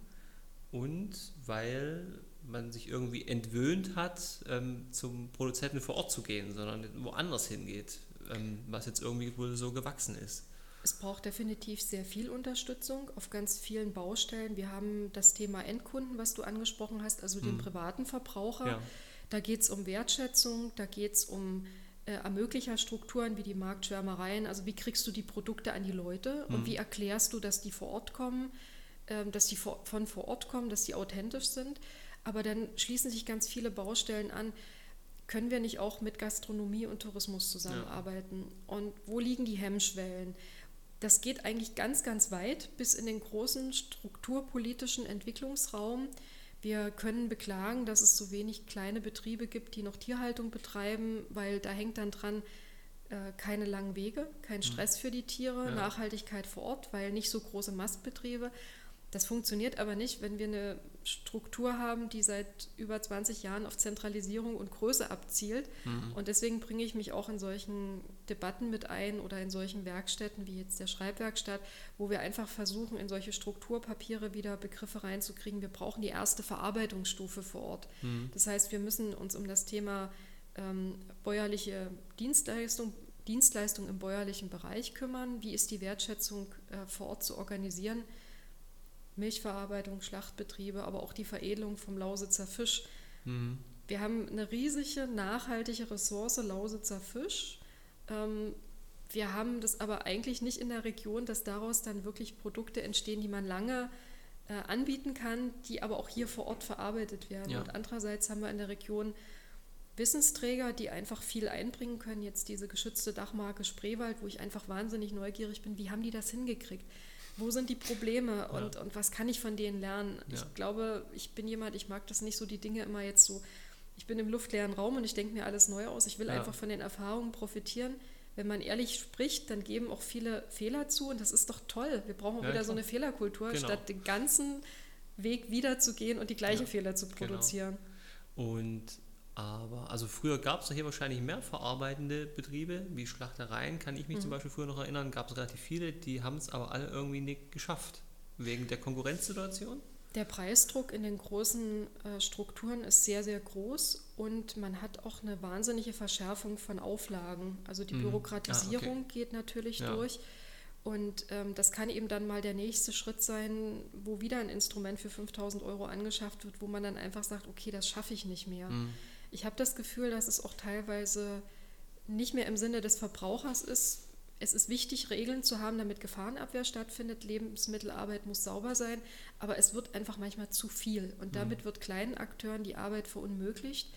Und weil man sich irgendwie entwöhnt hat, ähm, zum Produzenten vor Ort zu gehen, sondern woanders hingeht, ähm, was jetzt irgendwie wohl so gewachsen ist. Es braucht definitiv sehr viel Unterstützung auf ganz vielen Baustellen. Wir haben das Thema Endkunden, was du angesprochen hast, also den mhm. privaten Verbraucher. Ja. Da geht es um Wertschätzung, da geht es um äh, Ermöglicherstrukturen wie die Marktschwärmereien. Also wie kriegst du die Produkte an die Leute mhm. und wie erklärst du, dass die vor Ort kommen, äh, dass die vor, von vor Ort kommen, dass die authentisch sind. Aber dann schließen sich ganz viele Baustellen an. Können wir nicht auch mit Gastronomie und Tourismus zusammenarbeiten? Ja. Und wo liegen die Hemmschwellen? Das geht eigentlich ganz, ganz weit bis in den großen strukturpolitischen Entwicklungsraum. Wir können beklagen, dass es so wenig kleine Betriebe gibt, die noch Tierhaltung betreiben, weil da hängt dann dran, äh, keine langen Wege, kein hm. Stress für die Tiere, ja. Nachhaltigkeit vor Ort, weil nicht so große Mastbetriebe. Das funktioniert aber nicht, wenn wir eine Struktur haben, die seit über 20 Jahren auf Zentralisierung und Größe abzielt. Mhm. Und deswegen bringe ich mich auch in solchen Debatten mit ein oder in solchen Werkstätten wie jetzt der Schreibwerkstatt, wo wir einfach versuchen, in solche Strukturpapiere wieder Begriffe reinzukriegen. Wir brauchen die erste Verarbeitungsstufe vor Ort. Mhm. Das heißt, wir müssen uns um das Thema ähm, bäuerliche Dienstleistung Dienstleistung im bäuerlichen Bereich kümmern. Wie ist die Wertschätzung äh, vor Ort zu organisieren? Milchverarbeitung, Schlachtbetriebe, aber auch die Veredelung vom Lausitzer Fisch. Mhm. Wir haben eine riesige, nachhaltige Ressource Lausitzer Fisch. Ähm, wir haben das aber eigentlich nicht in der Region, dass daraus dann wirklich Produkte entstehen, die man lange äh, anbieten kann, die aber auch hier vor Ort verarbeitet werden. Ja. Und andererseits haben wir in der Region Wissensträger, die einfach viel einbringen können. Jetzt diese geschützte Dachmarke Spreewald, wo ich einfach wahnsinnig neugierig bin, wie haben die das hingekriegt? Wo sind die Probleme und, ja. und was kann ich von denen lernen? Ja. Ich glaube, ich bin jemand, ich mag das nicht so, die Dinge immer jetzt so, ich bin im luftleeren Raum und ich denke mir alles neu aus. Ich will ja. einfach von den Erfahrungen profitieren. Wenn man ehrlich spricht, dann geben auch viele Fehler zu und das ist doch toll. Wir brauchen auch wieder klar. so eine Fehlerkultur, genau. statt den ganzen Weg wiederzugehen und die gleichen Fehler zu genau. produzieren. Genau. Und aber, also früher gab es hier wahrscheinlich mehr verarbeitende Betriebe, wie Schlachtereien, kann ich mich mhm. zum Beispiel früher noch erinnern, gab es relativ viele, die haben es aber alle irgendwie nicht geschafft, wegen der Konkurrenzsituation. Der Preisdruck in den großen äh, Strukturen ist sehr, sehr groß und man hat auch eine wahnsinnige Verschärfung von Auflagen. Also die mhm. Bürokratisierung ah, okay. geht natürlich ja. durch. Und ähm, das kann eben dann mal der nächste Schritt sein, wo wieder ein Instrument für 5000 Euro angeschafft wird, wo man dann einfach sagt, okay, das schaffe ich nicht mehr. Mhm. Ich habe das Gefühl, dass es auch teilweise nicht mehr im Sinne des Verbrauchers ist. Es ist wichtig, Regeln zu haben, damit Gefahrenabwehr stattfindet. Lebensmittelarbeit muss sauber sein, aber es wird einfach manchmal zu viel. Und mhm. damit wird kleinen Akteuren die Arbeit verunmöglicht.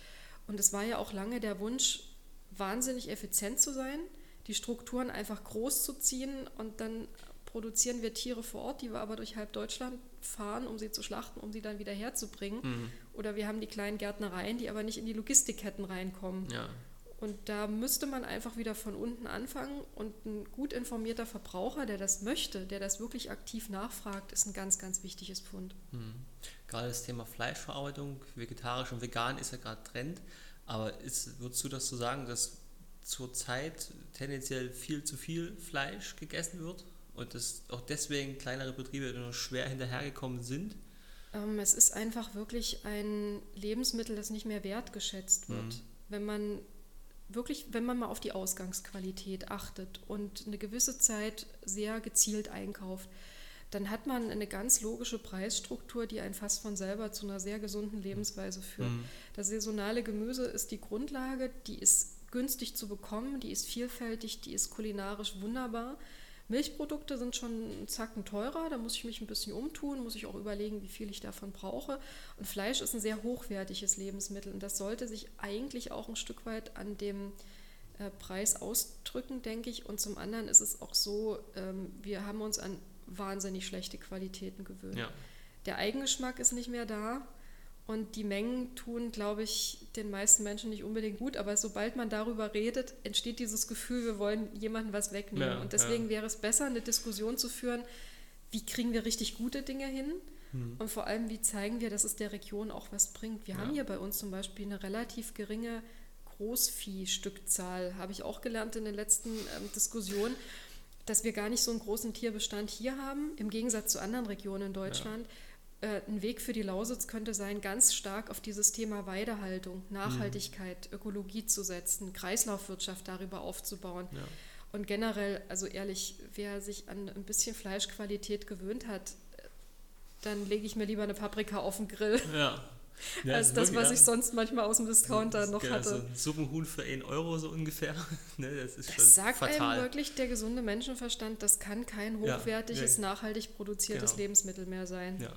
Und es war ja auch lange der Wunsch, wahnsinnig effizient zu sein, die Strukturen einfach groß zu ziehen und dann produzieren wir Tiere vor Ort, die wir aber durch halb Deutschland fahren, um sie zu schlachten, um sie dann wieder herzubringen. Mhm. Oder wir haben die kleinen Gärtnereien, die aber nicht in die Logistikketten reinkommen. Ja. Und da müsste man einfach wieder von unten anfangen und ein gut informierter Verbraucher, der das möchte, der das wirklich aktiv nachfragt, ist ein ganz, ganz wichtiges Pfund. Mhm. Gerade das Thema Fleischverarbeitung, vegetarisch und vegan ist ja gerade Trend. Aber ist, würdest du das so sagen, dass zurzeit tendenziell viel zu viel Fleisch gegessen wird? und dass auch deswegen kleinere Betriebe nur schwer hinterhergekommen sind? Ähm, es ist einfach wirklich ein Lebensmittel, das nicht mehr wertgeschätzt wird. Mhm. Wenn man wirklich, wenn man mal auf die Ausgangsqualität achtet und eine gewisse Zeit sehr gezielt einkauft, dann hat man eine ganz logische Preisstruktur, die einen fast von selber zu einer sehr gesunden Lebensweise führt. Mhm. Das saisonale Gemüse ist die Grundlage, die ist günstig zu bekommen, die ist vielfältig, die ist kulinarisch wunderbar. Milchprodukte sind schon einen Zacken teurer, da muss ich mich ein bisschen umtun, muss ich auch überlegen, wie viel ich davon brauche. Und Fleisch ist ein sehr hochwertiges Lebensmittel und das sollte sich eigentlich auch ein Stück weit an dem äh, Preis ausdrücken, denke ich. Und zum anderen ist es auch so, ähm, wir haben uns an wahnsinnig schlechte Qualitäten gewöhnt. Ja. Der Eigengeschmack ist nicht mehr da. Und die Mengen tun, glaube ich, den meisten Menschen nicht unbedingt gut. Aber sobald man darüber redet, entsteht dieses Gefühl, wir wollen jemandem was wegnehmen. Ja, und deswegen ja. wäre es besser, eine Diskussion zu führen, wie kriegen wir richtig gute Dinge hin? Hm. Und vor allem, wie zeigen wir, dass es der Region auch was bringt? Wir ja. haben hier bei uns zum Beispiel eine relativ geringe Großviehstückzahl, habe ich auch gelernt in den letzten ähm, Diskussionen, dass wir gar nicht so einen großen Tierbestand hier haben, im Gegensatz zu anderen Regionen in Deutschland. Ja äh, ein Weg für die Lausitz könnte sein, ganz stark auf dieses Thema Weidehaltung, Nachhaltigkeit, mhm. Ökologie zu setzen, Kreislaufwirtschaft darüber aufzubauen. Ja. Und generell, also ehrlich, wer sich an ein bisschen Fleischqualität gewöhnt hat, dann lege ich mir lieber eine Paprika auf den Grill. Ja. Ja, als das, was ich sonst manchmal aus dem Discounter noch genau, hatte. So ein Suppenhuhn für 1 Euro so ungefähr. ne, das ist das schon sagt fatal. einem wirklich der gesunde Menschenverstand, das kann kein hochwertiges, ja, nee. nachhaltig produziertes genau. Lebensmittel mehr sein. Ja.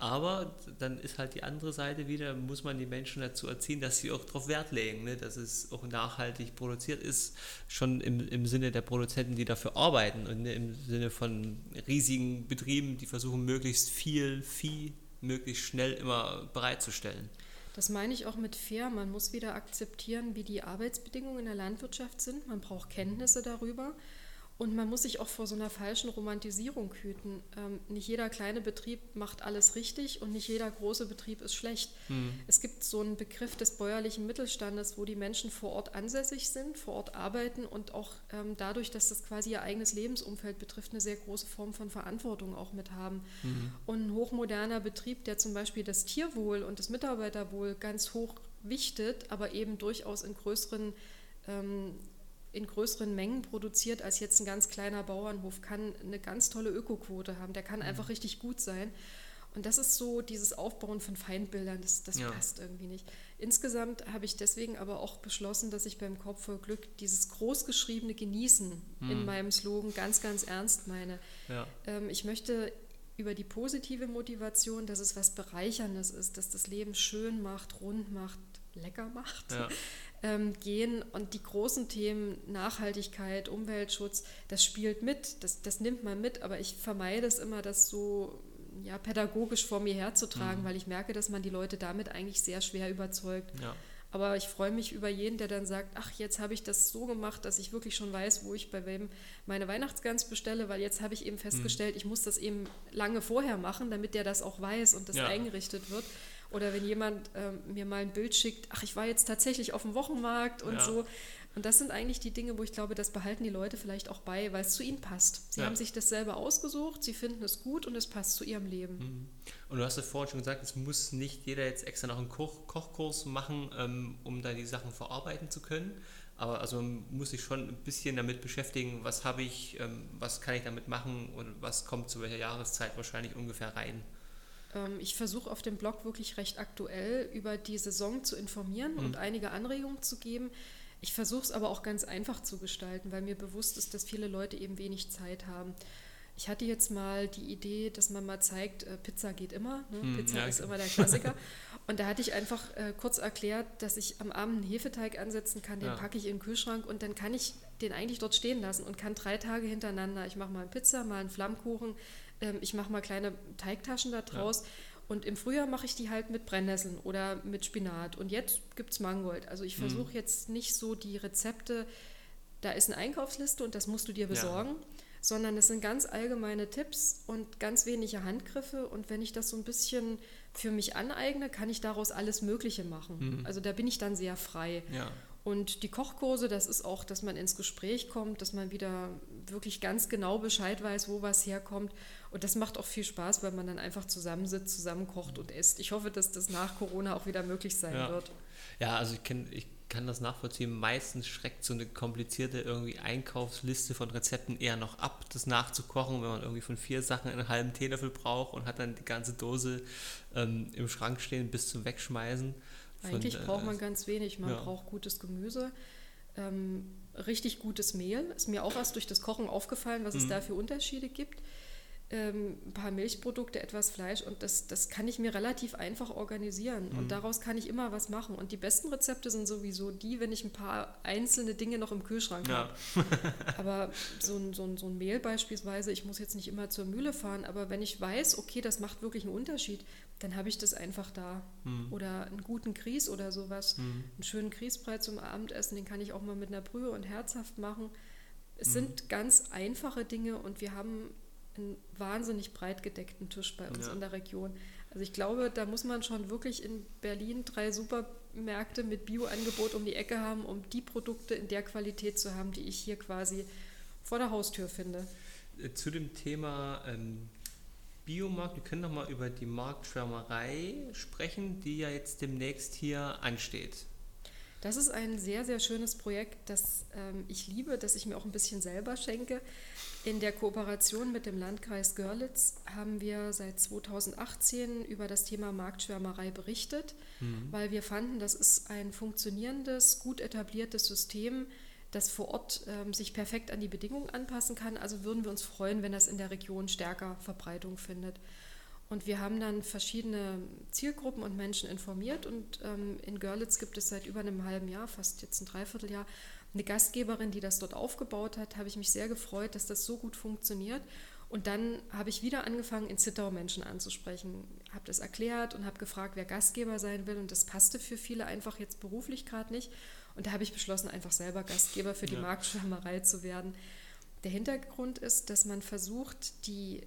Aber dann ist halt die andere Seite wieder, muss man die Menschen dazu erziehen, dass sie auch darauf Wert legen, ne? dass es auch nachhaltig produziert ist, schon im, im Sinne der Produzenten, die dafür arbeiten und ne? im Sinne von riesigen Betrieben, die versuchen, möglichst viel Vieh möglichst schnell immer bereitzustellen. Das meine ich auch mit fair. Man muss wieder akzeptieren, wie die Arbeitsbedingungen in der Landwirtschaft sind. Man braucht Kenntnisse darüber. Und man muss sich auch vor so einer falschen Romantisierung hüten. Ähm, nicht jeder kleine Betrieb macht alles richtig und nicht jeder große Betrieb ist schlecht. Mhm. Es gibt so einen Begriff des bäuerlichen Mittelstandes, wo die Menschen vor Ort ansässig sind, vor Ort arbeiten und auch ähm, dadurch, dass das quasi ihr eigenes Lebensumfeld betrifft, eine sehr große Form von Verantwortung auch mit haben. Mhm. Und ein hochmoderner Betrieb, der zum Beispiel das Tierwohl und das Mitarbeiterwohl ganz hoch wichtet, aber eben durchaus in größeren ähm, in größeren Mengen produziert als jetzt ein ganz kleiner Bauernhof, kann eine ganz tolle Ökoquote haben. Der kann mhm. einfach richtig gut sein. Und das ist so dieses Aufbauen von Feindbildern, das, das ja. passt irgendwie nicht. Insgesamt habe ich deswegen aber auch beschlossen, dass ich beim Korb voll Glück dieses großgeschriebene Genießen mhm. in meinem Slogan ganz, ganz ernst meine. Ja. Ähm, ich möchte über die positive Motivation, dass es was Bereicherndes ist, dass das Leben schön macht, rund macht, lecker macht, ja. ähm, gehen. Und die großen Themen Nachhaltigkeit, Umweltschutz, das spielt mit, das, das nimmt man mit, aber ich vermeide es immer, das so ja, pädagogisch vor mir herzutragen, mhm. weil ich merke, dass man die Leute damit eigentlich sehr schwer überzeugt. Ja. Aber ich freue mich über jeden, der dann sagt, ach, jetzt habe ich das so gemacht, dass ich wirklich schon weiß, wo ich bei wem meine Weihnachtsgans bestelle, weil jetzt habe ich eben festgestellt, mhm. ich muss das eben lange vorher machen, damit der das auch weiß und das ja. eingerichtet wird. Oder wenn jemand ähm, mir mal ein Bild schickt, ach, ich war jetzt tatsächlich auf dem Wochenmarkt und ja. so. Und das sind eigentlich die Dinge, wo ich glaube, das behalten die Leute vielleicht auch bei, weil es zu ihnen passt. Sie ja. haben sich das selber ausgesucht, sie finden es gut und es passt zu ihrem Leben. Mhm. Und du hast ja vorhin schon gesagt, es muss nicht jeder jetzt extra noch einen Koch Kochkurs machen, ähm, um da die Sachen verarbeiten zu können. Aber also muss ich schon ein bisschen damit beschäftigen, was habe ich, ähm, was kann ich damit machen und was kommt zu welcher Jahreszeit wahrscheinlich ungefähr rein. Ähm, ich versuche auf dem Blog wirklich recht aktuell über die Saison zu informieren mhm. und einige Anregungen zu geben. Ich versuche es aber auch ganz einfach zu gestalten, weil mir bewusst ist, dass viele Leute eben wenig Zeit haben. Ich hatte jetzt mal die Idee, dass man mal zeigt, äh, Pizza geht immer. Ne? Hm, Pizza ja, ist immer der Klassiker. und da hatte ich einfach äh, kurz erklärt, dass ich am Abend einen Hefeteig ansetzen kann, den ja. packe ich in den Kühlschrank und dann kann ich den eigentlich dort stehen lassen und kann drei Tage hintereinander, ich mache mal eine Pizza, mal einen Flammkuchen, ähm, ich mache mal kleine Teigtaschen da draus. Ja. Und im Frühjahr mache ich die halt mit Brennnesseln oder mit Spinat. Und jetzt gibt es Mangold. Also ich versuche mhm. jetzt nicht so die Rezepte, da ist eine Einkaufsliste und das musst du dir besorgen, ja. sondern es sind ganz allgemeine Tipps und ganz wenige Handgriffe. Und wenn ich das so ein bisschen für mich aneigne, kann ich daraus alles Mögliche machen. Mhm. Also da bin ich dann sehr frei. Ja. Und die Kochkurse, das ist auch, dass man ins Gespräch kommt, dass man wieder wirklich ganz genau Bescheid weiß, wo was herkommt. Und das macht auch viel Spaß, weil man dann einfach zusammensitzt, zusammenkocht und isst. Ich hoffe, dass das nach Corona auch wieder möglich sein ja. wird. Ja, also ich kenne, ich kann das nachvollziehen. Meistens schreckt so eine komplizierte irgendwie Einkaufsliste von Rezepten eher noch ab, das nachzukochen, wenn man irgendwie von vier Sachen einen halben Teelöffel braucht und hat dann die ganze Dose ähm, im Schrank stehen bis zum Wegschmeißen. Von, Eigentlich braucht man äh, ganz wenig. Man ja. braucht gutes Gemüse, ähm, richtig gutes Mehl. Ist mir auch erst durch das Kochen aufgefallen, was mhm. es da für Unterschiede gibt ähm, ein paar Milchprodukte, etwas Fleisch und das, das kann ich mir relativ einfach organisieren mhm. und daraus kann ich immer was machen. Und die besten Rezepte sind sowieso die, wenn ich ein paar einzelne Dinge noch im Kühlschrank ja. habe. aber so ein, so, ein, so ein Mehl beispielsweise, ich muss jetzt nicht immer zur Mühle fahren, aber wenn ich weiß, okay, das macht wirklich einen Unterschied, dann habe ich das einfach da. Mhm. Oder einen guten Grieß oder sowas. Mhm. Einen schönen Grießbrei zum Abendessen, den kann ich auch mal mit einer Brühe und herzhaft machen. Es mhm. sind ganz einfache Dinge und wir haben einen wahnsinnig breit gedeckten Tisch bei uns ja. in der Region. Also ich glaube, da muss man schon wirklich in Berlin drei Supermärkte mit Bioangebot um die Ecke haben, um die Produkte in der Qualität zu haben, die ich hier quasi vor der Haustür finde. Äh, zu dem Thema ähm, Biomarkt, wir können noch mal über die Marktschwärmerei sprechen, die ja jetzt demnächst hier ansteht. Das ist ein sehr, sehr schönes Projekt, das ähm, ich liebe, das ich mir auch ein bisschen selber schenke. In der Kooperation mit dem Landkreis Görlitz haben wir seit 2018 über das Thema Marktschwärmerei berichtet, mhm. weil wir fanden, das ist ein funktionierendes, gut etabliertes System, das vor Ort ähm, sich perfekt an die Bedingungen anpassen kann. Also würden wir uns freuen, wenn das in der Region stärker Verbreitung findet. Und wir haben dann verschiedene Zielgruppen und Menschen informiert. Und ähm, in Görlitz gibt es seit über einem halben Jahr, fast jetzt ein Dreivierteljahr, eine Gastgeberin, die das dort aufgebaut hat. Habe ich mich sehr gefreut, dass das so gut funktioniert. Und dann habe ich wieder angefangen, in Zittau Menschen anzusprechen. Habe das erklärt und habe gefragt, wer Gastgeber sein will. Und das passte für viele einfach jetzt beruflich gerade nicht. Und da habe ich beschlossen, einfach selber Gastgeber für die ja. Marktschwärmerei zu werden. Der Hintergrund ist, dass man versucht, die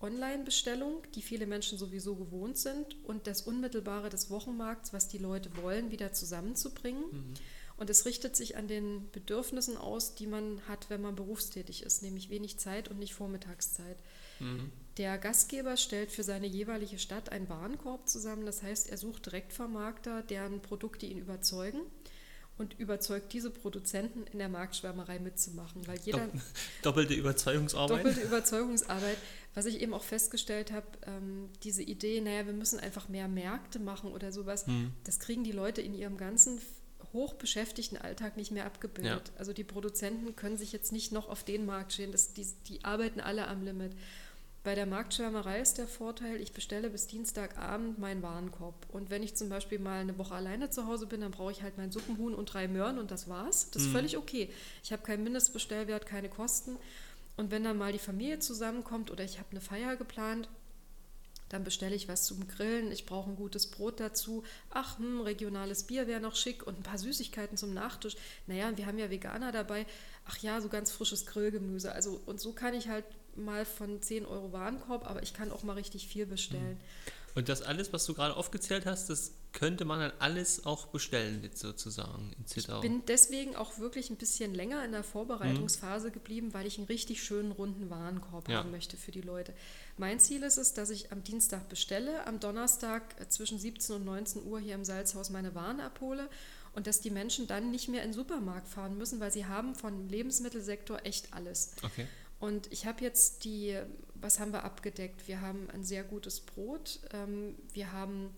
Online-Bestellung, die viele Menschen sowieso gewohnt sind, und das Unmittelbare des Wochenmarkts, was die Leute wollen, wieder zusammenzubringen. Mhm. Und es richtet sich an den Bedürfnissen aus, die man hat, wenn man berufstätig ist, nämlich wenig Zeit und nicht Vormittagszeit. Mhm. Der Gastgeber stellt für seine jeweilige Stadt einen Warenkorb zusammen. Das heißt, er sucht Direktvermarkter, deren Produkte ihn überzeugen und überzeugt diese Produzenten in der Marktschwärmerei mitzumachen. Weil jeder doppelte Überzeugungsarbeit. Doppelte Überzeugungsarbeit. Was ich eben auch festgestellt habe, ähm, diese Idee, naja, wir müssen einfach mehr Märkte machen oder sowas, hm. das kriegen die Leute in ihrem ganzen hochbeschäftigten Alltag nicht mehr abgebildet. Ja. Also die Produzenten können sich jetzt nicht noch auf den Markt stehen, das, die, die arbeiten alle am Limit. Bei der Marktschwärmerei ist der Vorteil, ich bestelle bis Dienstagabend meinen Warenkorb. Und wenn ich zum Beispiel mal eine Woche alleine zu Hause bin, dann brauche ich halt mein Suppenhuhn und drei Möhren und das war's. Das ist mhm. völlig okay. Ich habe keinen Mindestbestellwert, keine Kosten. Und wenn dann mal die Familie zusammenkommt oder ich habe eine Feier geplant, dann bestelle ich was zum Grillen, ich brauche ein gutes Brot dazu. Ach, hm, regionales Bier wäre noch schick und ein paar Süßigkeiten zum Nachtisch. Naja, wir haben ja Veganer dabei. Ach ja, so ganz frisches Grillgemüse. Also, und so kann ich halt mal von 10 Euro Warenkorb, aber ich kann auch mal richtig viel bestellen. Mhm. Und das alles, was du gerade aufgezählt hast, das könnte man dann alles auch bestellen, sozusagen in Zittau. Ich bin deswegen auch wirklich ein bisschen länger in der Vorbereitungsphase mhm. geblieben, weil ich einen richtig schönen runden Warenkorb ja. haben möchte für die Leute. Mein Ziel ist es, dass ich am Dienstag bestelle, am Donnerstag zwischen 17 und 19 Uhr hier im Salzhaus meine Waren abhole und dass die Menschen dann nicht mehr in den Supermarkt fahren müssen, weil sie haben vom Lebensmittelsektor echt alles. Okay. Und ich habe jetzt die, was haben wir abgedeckt? Wir haben ein sehr gutes Brot, ähm, wir haben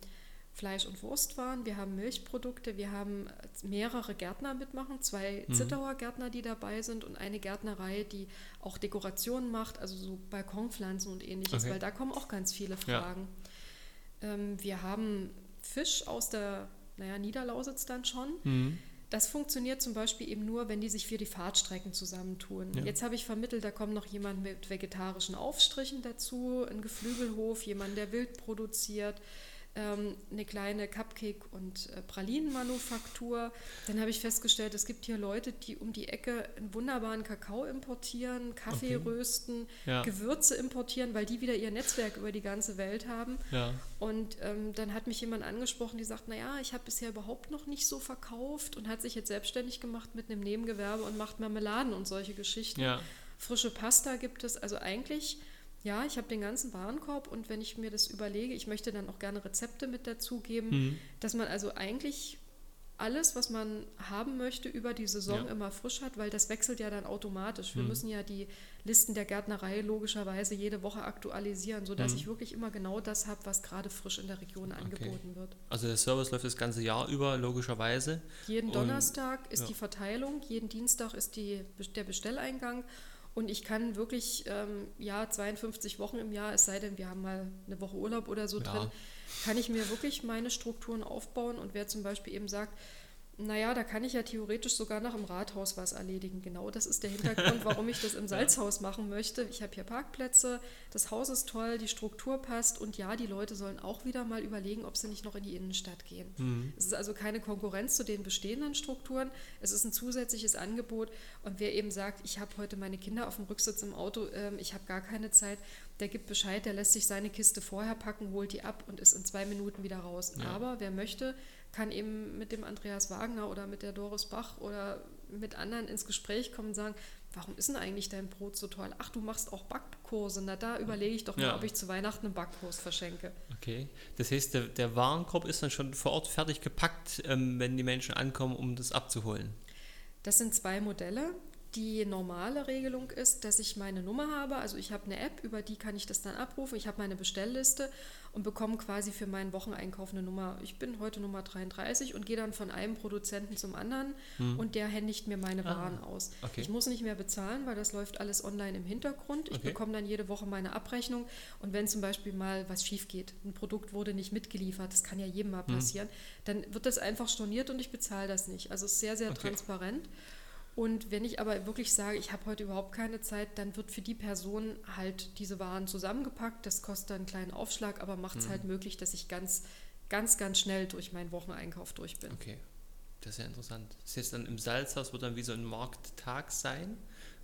Fleisch- und Wurstwaren, wir haben Milchprodukte, wir haben mehrere Gärtner mitmachen, zwei mhm. Zittauer Gärtner, die dabei sind und eine Gärtnerei, die auch Dekorationen macht, also so Balkonpflanzen und ähnliches, okay. weil da kommen auch ganz viele Fragen. Ja. Ähm, wir haben Fisch aus der, naja, Niederlausitz dann schon. Mhm. Das funktioniert zum Beispiel eben nur, wenn die sich für die Fahrtstrecken zusammentun. Ja. Jetzt habe ich vermittelt, da kommt noch jemand mit vegetarischen Aufstrichen dazu, ein Geflügelhof, jemand, der wild produziert ähm, eine kleine Cupcake- und äh, Pralinenmanufaktur. Dann habe ich festgestellt, es gibt hier Leute, die um die Ecke einen wunderbaren Kakao importieren, Kaffee okay. rösten, ja. Gewürze importieren, weil die wieder ihr Netzwerk über die ganze Welt haben. Ja. Und ähm, dann hat mich jemand angesprochen, die sagt, naja, ich habe bisher überhaupt noch nicht so verkauft und hat sich jetzt selbstständig gemacht mit einem Nebengewerbe und macht Marmeladen und solche Geschichten. Ja. Frische Pasta gibt es, also eigentlich ja, ich habe den ganzen Warenkorb und wenn ich mir das überlege, ich möchte dann auch gerne Rezepte mit dazugeben, mhm. dass man also eigentlich alles, was man haben möchte, über die Saison ja. immer frisch hat, weil das wechselt ja dann automatisch. Wir mhm. müssen ja die Listen der Gärtnerei logischerweise jede Woche aktualisieren, sodass mhm. ich wirklich immer genau das habe, was gerade frisch in der Region okay. angeboten wird. Also der Service läuft das ganze Jahr über, logischerweise. Jeden Donnerstag Und, ist ja. die Verteilung, jeden Dienstag ist die, der Bestelleingang und ich kann wirklich, ähm, ja, 52 Wochen im Jahr, es sei denn, wir haben mal eine Woche Urlaub oder so ja. drin, kann ich mir wirklich meine Strukturen aufbauen. Und wer zum Beispiel eben sagt, naja, da kann ich ja theoretisch sogar noch im Rathaus was erledigen. Genau das ist der Hintergrund, warum ich das im Salzhaus machen möchte. Ich habe hier Parkplätze, das Haus ist toll, die Struktur passt und ja, die Leute sollen auch wieder mal überlegen, ob sie nicht noch in die Innenstadt gehen. Mhm. Es ist also keine Konkurrenz zu den bestehenden Strukturen, es ist ein zusätzliches Angebot und wer eben sagt, ich habe heute meine Kinder auf dem Rücksitz im Auto, äh, ich habe gar keine Zeit, der gibt Bescheid, der lässt sich seine Kiste vorher packen, holt die ab und ist in zwei Minuten wieder raus. Ja. Aber wer möchte, kann eben mit dem Andreas Wagner oder mit der Doris Bach oder mit anderen ins Gespräch kommen und sagen, warum ist denn eigentlich dein Brot so toll? Ach, du machst auch Backkurse. Na, da überlege ich doch mal, ja. ob ich zu Weihnachten einen Backkurs verschenke. Okay, das heißt, der, der Warenkorb ist dann schon vor Ort fertig gepackt, ähm, wenn die Menschen ankommen, um das abzuholen? Das sind zwei Modelle. Die normale Regelung ist, dass ich meine Nummer habe. Also ich habe eine App, über die kann ich das dann abrufen. Ich habe meine Bestellliste und bekomme quasi für meinen Wocheneinkauf eine Nummer. Ich bin heute Nummer 33 und gehe dann von einem Produzenten zum anderen hm. und der händigt mir meine ah, Waren aus. Okay. Ich muss nicht mehr bezahlen, weil das läuft alles online im Hintergrund. Ich okay. bekomme dann jede Woche meine Abrechnung und wenn zum Beispiel mal was schief geht, ein Produkt wurde nicht mitgeliefert, das kann ja jedem mal hm. passieren, hm. dann wird das einfach storniert und ich bezahle das nicht. Also es ist sehr, sehr okay. transparent. Und wenn ich aber wirklich sage, ich habe heute überhaupt keine Zeit, dann wird für die Person halt diese Waren zusammengepackt. Das kostet einen kleinen Aufschlag, aber macht es mhm. halt möglich, dass ich ganz, ganz, ganz schnell durch meinen Wocheneinkauf durch bin. Okay, das ist ja interessant. Das heißt dann im Salzhaus wird dann wie so ein Markttag sein,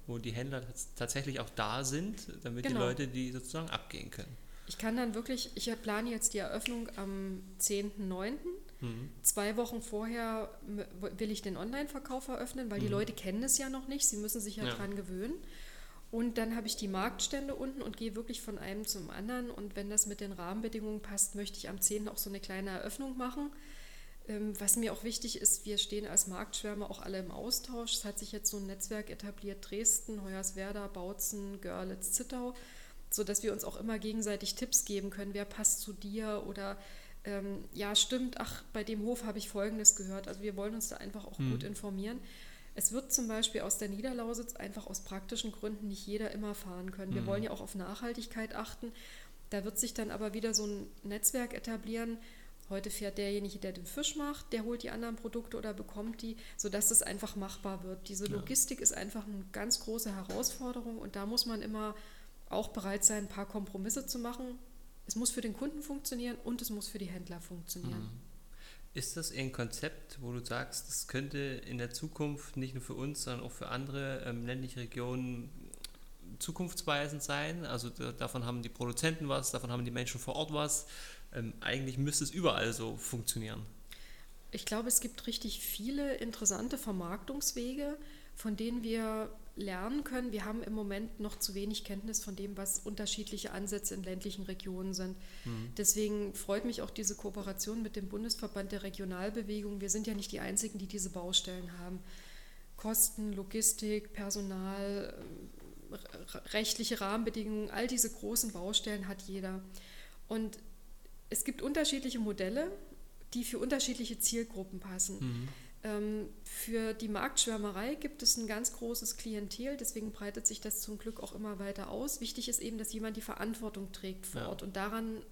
wo die Händler tatsächlich auch da sind, damit genau. die Leute die sozusagen abgehen können. Ich kann dann wirklich, ich plane jetzt die Eröffnung am 10.9. Mhm. Zwei Wochen vorher will ich den Online-Verkauf eröffnen, weil mhm. die Leute kennen es ja noch nicht. Sie müssen sich ja, ja. dran gewöhnen. Und dann habe ich die Marktstände unten und gehe wirklich von einem zum anderen. Und wenn das mit den Rahmenbedingungen passt, möchte ich am 10. auch so eine kleine Eröffnung machen. Ähm, was mir auch wichtig ist, wir stehen als Marktschwärmer auch alle im Austausch. Es hat sich jetzt so ein Netzwerk etabliert, Dresden, Hoyerswerda, Bautzen, Görlitz, Zittau, sodass wir uns auch immer gegenseitig Tipps geben können, wer passt zu dir oder ähm, ja, stimmt, ach, bei dem Hof habe ich Folgendes gehört. Also wir wollen uns da einfach auch mhm. gut informieren. Es wird zum Beispiel aus der Niederlausitz einfach aus praktischen Gründen nicht jeder immer fahren können. Wir mhm. wollen ja auch auf Nachhaltigkeit achten. Da wird sich dann aber wieder so ein Netzwerk etablieren. Heute fährt derjenige, der den Fisch macht, der holt die anderen Produkte oder bekommt die, sodass es einfach machbar wird. Diese Logistik ja. ist einfach eine ganz große Herausforderung und da muss man immer auch bereit sein, ein paar Kompromisse zu machen. Es muss für den Kunden funktionieren und es muss für die Händler funktionieren. Mhm. Ist das ein Konzept, wo du sagst, das könnte in der Zukunft nicht nur für uns, sondern auch für andere ähm, ländliche Regionen zukunftsweisend sein? Also da, davon haben die Produzenten was, davon haben die Menschen vor Ort was. Ähm, eigentlich müsste es überall so funktionieren. Ich glaube, es gibt richtig viele interessante Vermarktungswege, von denen wir lernen können. Wir haben im Moment noch zu wenig Kenntnis von dem, was unterschiedliche Ansätze in ländlichen Regionen sind. Mhm. Deswegen freut mich auch diese Kooperation mit dem Bundesverband der Regionalbewegung. Wir sind ja nicht die Einzigen, die diese Baustellen haben. Kosten, Logistik, Personal, rechtliche Rahmenbedingungen, all diese großen Baustellen hat jeder. Und es gibt unterschiedliche Modelle, die für unterschiedliche Zielgruppen passen. Mhm. Ähm, für die Marktschwärmerei gibt es ein ganz großes Klientel, deswegen breitet sich das zum Glück auch immer weiter aus. Wichtig ist eben, dass jemand die Verantwortung trägt vor ja. Ort und daran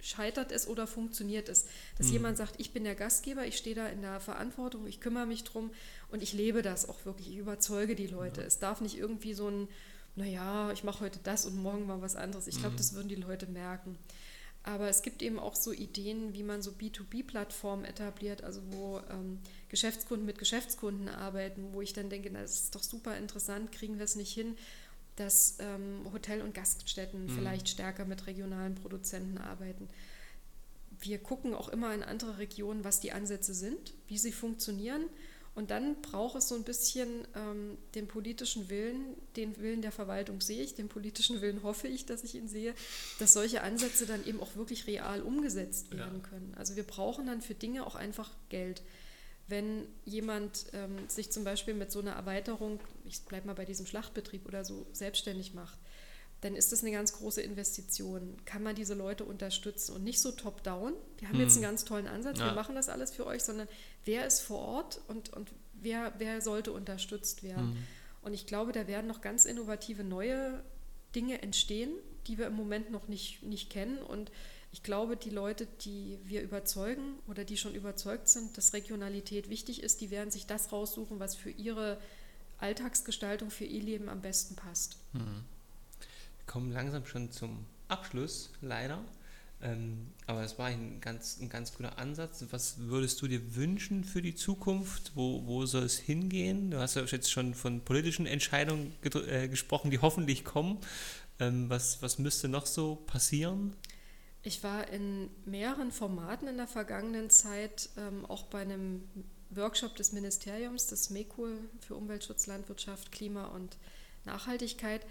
scheitert es oder funktioniert es. Dass mhm. jemand sagt, ich bin der Gastgeber, ich stehe da in der Verantwortung, ich kümmere mich drum und ich lebe das auch wirklich, ich überzeuge die Leute. Ja. Es darf nicht irgendwie so ein, naja, ich mache heute das und morgen mal was anderes. Ich glaube, mhm. das würden die Leute merken. Aber es gibt eben auch so Ideen, wie man so B2B-Plattformen etabliert, also wo ähm, Geschäftskunden mit Geschäftskunden arbeiten, wo ich dann denke, na, das ist doch super interessant, kriegen wir es nicht hin, dass ähm, Hotel- und Gaststätten mhm. vielleicht stärker mit regionalen Produzenten arbeiten. Wir gucken auch immer in andere Regionen, was die Ansätze sind, wie sie funktionieren und dann braucht es so ein bisschen ähm, den politischen Willen, den Willen der Verwaltung sehe ich, den politischen Willen hoffe ich, dass ich ihn sehe, dass solche Ansätze dann eben auch wirklich real umgesetzt werden ja. können. Also wir brauchen dann für Dinge auch einfach Geld. wenn jemand ähm, sich zum Beispiel mit so einer Erweiterung, ich bleibe mal bei diesem Schlachtbetrieb oder so, selbstständig macht, dann ist das eine ganz große Investition. Kann man diese Leute unterstützen und nicht so top-down? Wir haben hm. jetzt einen ganz tollen Ansatz, ja. wir machen das alles für euch, sondern wer ist vor Ort und, und wer, wer sollte unterstützt werden? Hm. Und ich glaube, da werden noch ganz innovative neue Dinge entstehen, die wir im Moment noch nicht, nicht kennen. Und ich glaube, die Leute, die wir überzeugen oder die schon überzeugt sind, dass Regionalität wichtig ist, die werden sich das raussuchen, was für ihre Alltagsgestaltung, für ihr Leben am besten passt. Hm. Wir kommen langsam schon zum Abschluss, leider. Ähm, aber es war ein ganz, ein ganz guter Ansatz. Was würdest du dir wünschen für die Zukunft? Wo, wo soll es hingehen? Du hast ja jetzt schon von politischen Entscheidungen äh, gesprochen, die hoffentlich kommen. Ähm, was, was müsste noch so passieren? Ich war in mehreren Formaten in der vergangenen Zeit, ähm, auch bei einem Workshop des Ministeriums, des MECOL für Umweltschutz, Landwirtschaft, Klima und Nachhaltigkeit.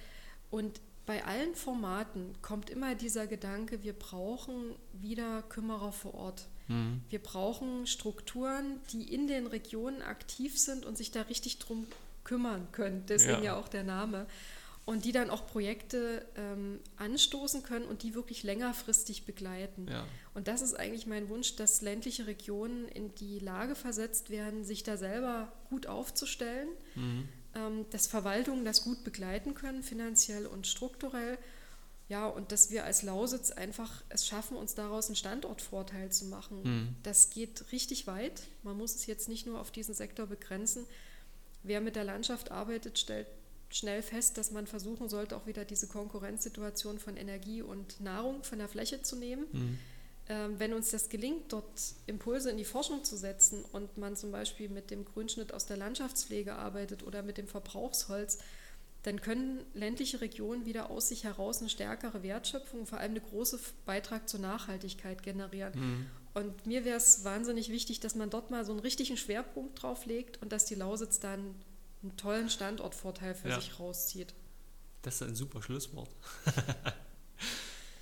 Und bei allen Formaten kommt immer dieser Gedanke, wir brauchen wieder Kümmerer vor Ort. Mhm. Wir brauchen Strukturen, die in den Regionen aktiv sind und sich da richtig drum kümmern können. Deswegen ja, ja auch der Name. Und die dann auch Projekte ähm, anstoßen können und die wirklich längerfristig begleiten. Ja. Und das ist eigentlich mein Wunsch, dass ländliche Regionen in die Lage versetzt werden, sich da selber gut aufzustellen. Mhm dass Verwaltungen das gut begleiten können, finanziell und strukturell. Ja, und dass wir als Lausitz einfach es schaffen, uns daraus einen Standortvorteil zu machen. Mhm. Das geht richtig weit. Man muss es jetzt nicht nur auf diesen Sektor begrenzen. Wer mit der Landschaft arbeitet, stellt schnell fest, dass man versuchen sollte, auch wieder diese Konkurrenzsituation von Energie und Nahrung von der Fläche zu nehmen. Mhm ähm, wenn uns das gelingt, dort Impulse in die Forschung zu setzen und man zum Beispiel mit dem Grünschnitt aus der Landschaftspflege arbeitet oder mit dem Verbrauchsholz, dann können ländliche Regionen wieder aus sich heraus eine stärkere Wertschöpfung, vor allem einen großen Beitrag zur Nachhaltigkeit generieren. Mhm. Und mir wäre es wahnsinnig wichtig, dass man dort mal so einen richtigen Schwerpunkt drauf legt und dass die Lausitz dann einen tollen Standortvorteil für ja. sich rauszieht. Das ist ein super Schlusswort.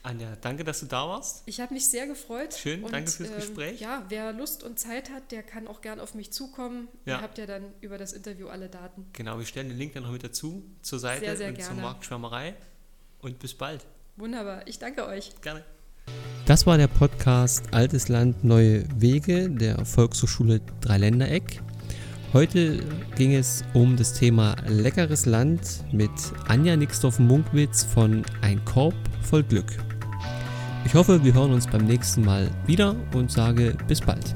Anja, danke, dass du da warst. Ich habe mich sehr gefreut. Schön, und, danke fürs ähm, Gespräch. Ja, wer Lust und Zeit hat, der kann auch gern auf mich zukommen. Ja. Ihr habt ja dann über das Interview alle Daten. Genau, wir stellen den Link dann noch mit dazu zur Seite sehr, sehr und gerne. zur Marktschwärmerei. Und bis bald. Wunderbar, ich danke euch. Gerne. Das war der Podcast Altes Land, neue Wege der Volkshochschule Dreiländereck. Heute ging es um das Thema leckeres Land mit Anja Nixdorf-Munkwitz von Ein Korb voll Glück. Ich hoffe, wir hören uns beim nächsten Mal wieder und sage bis bald.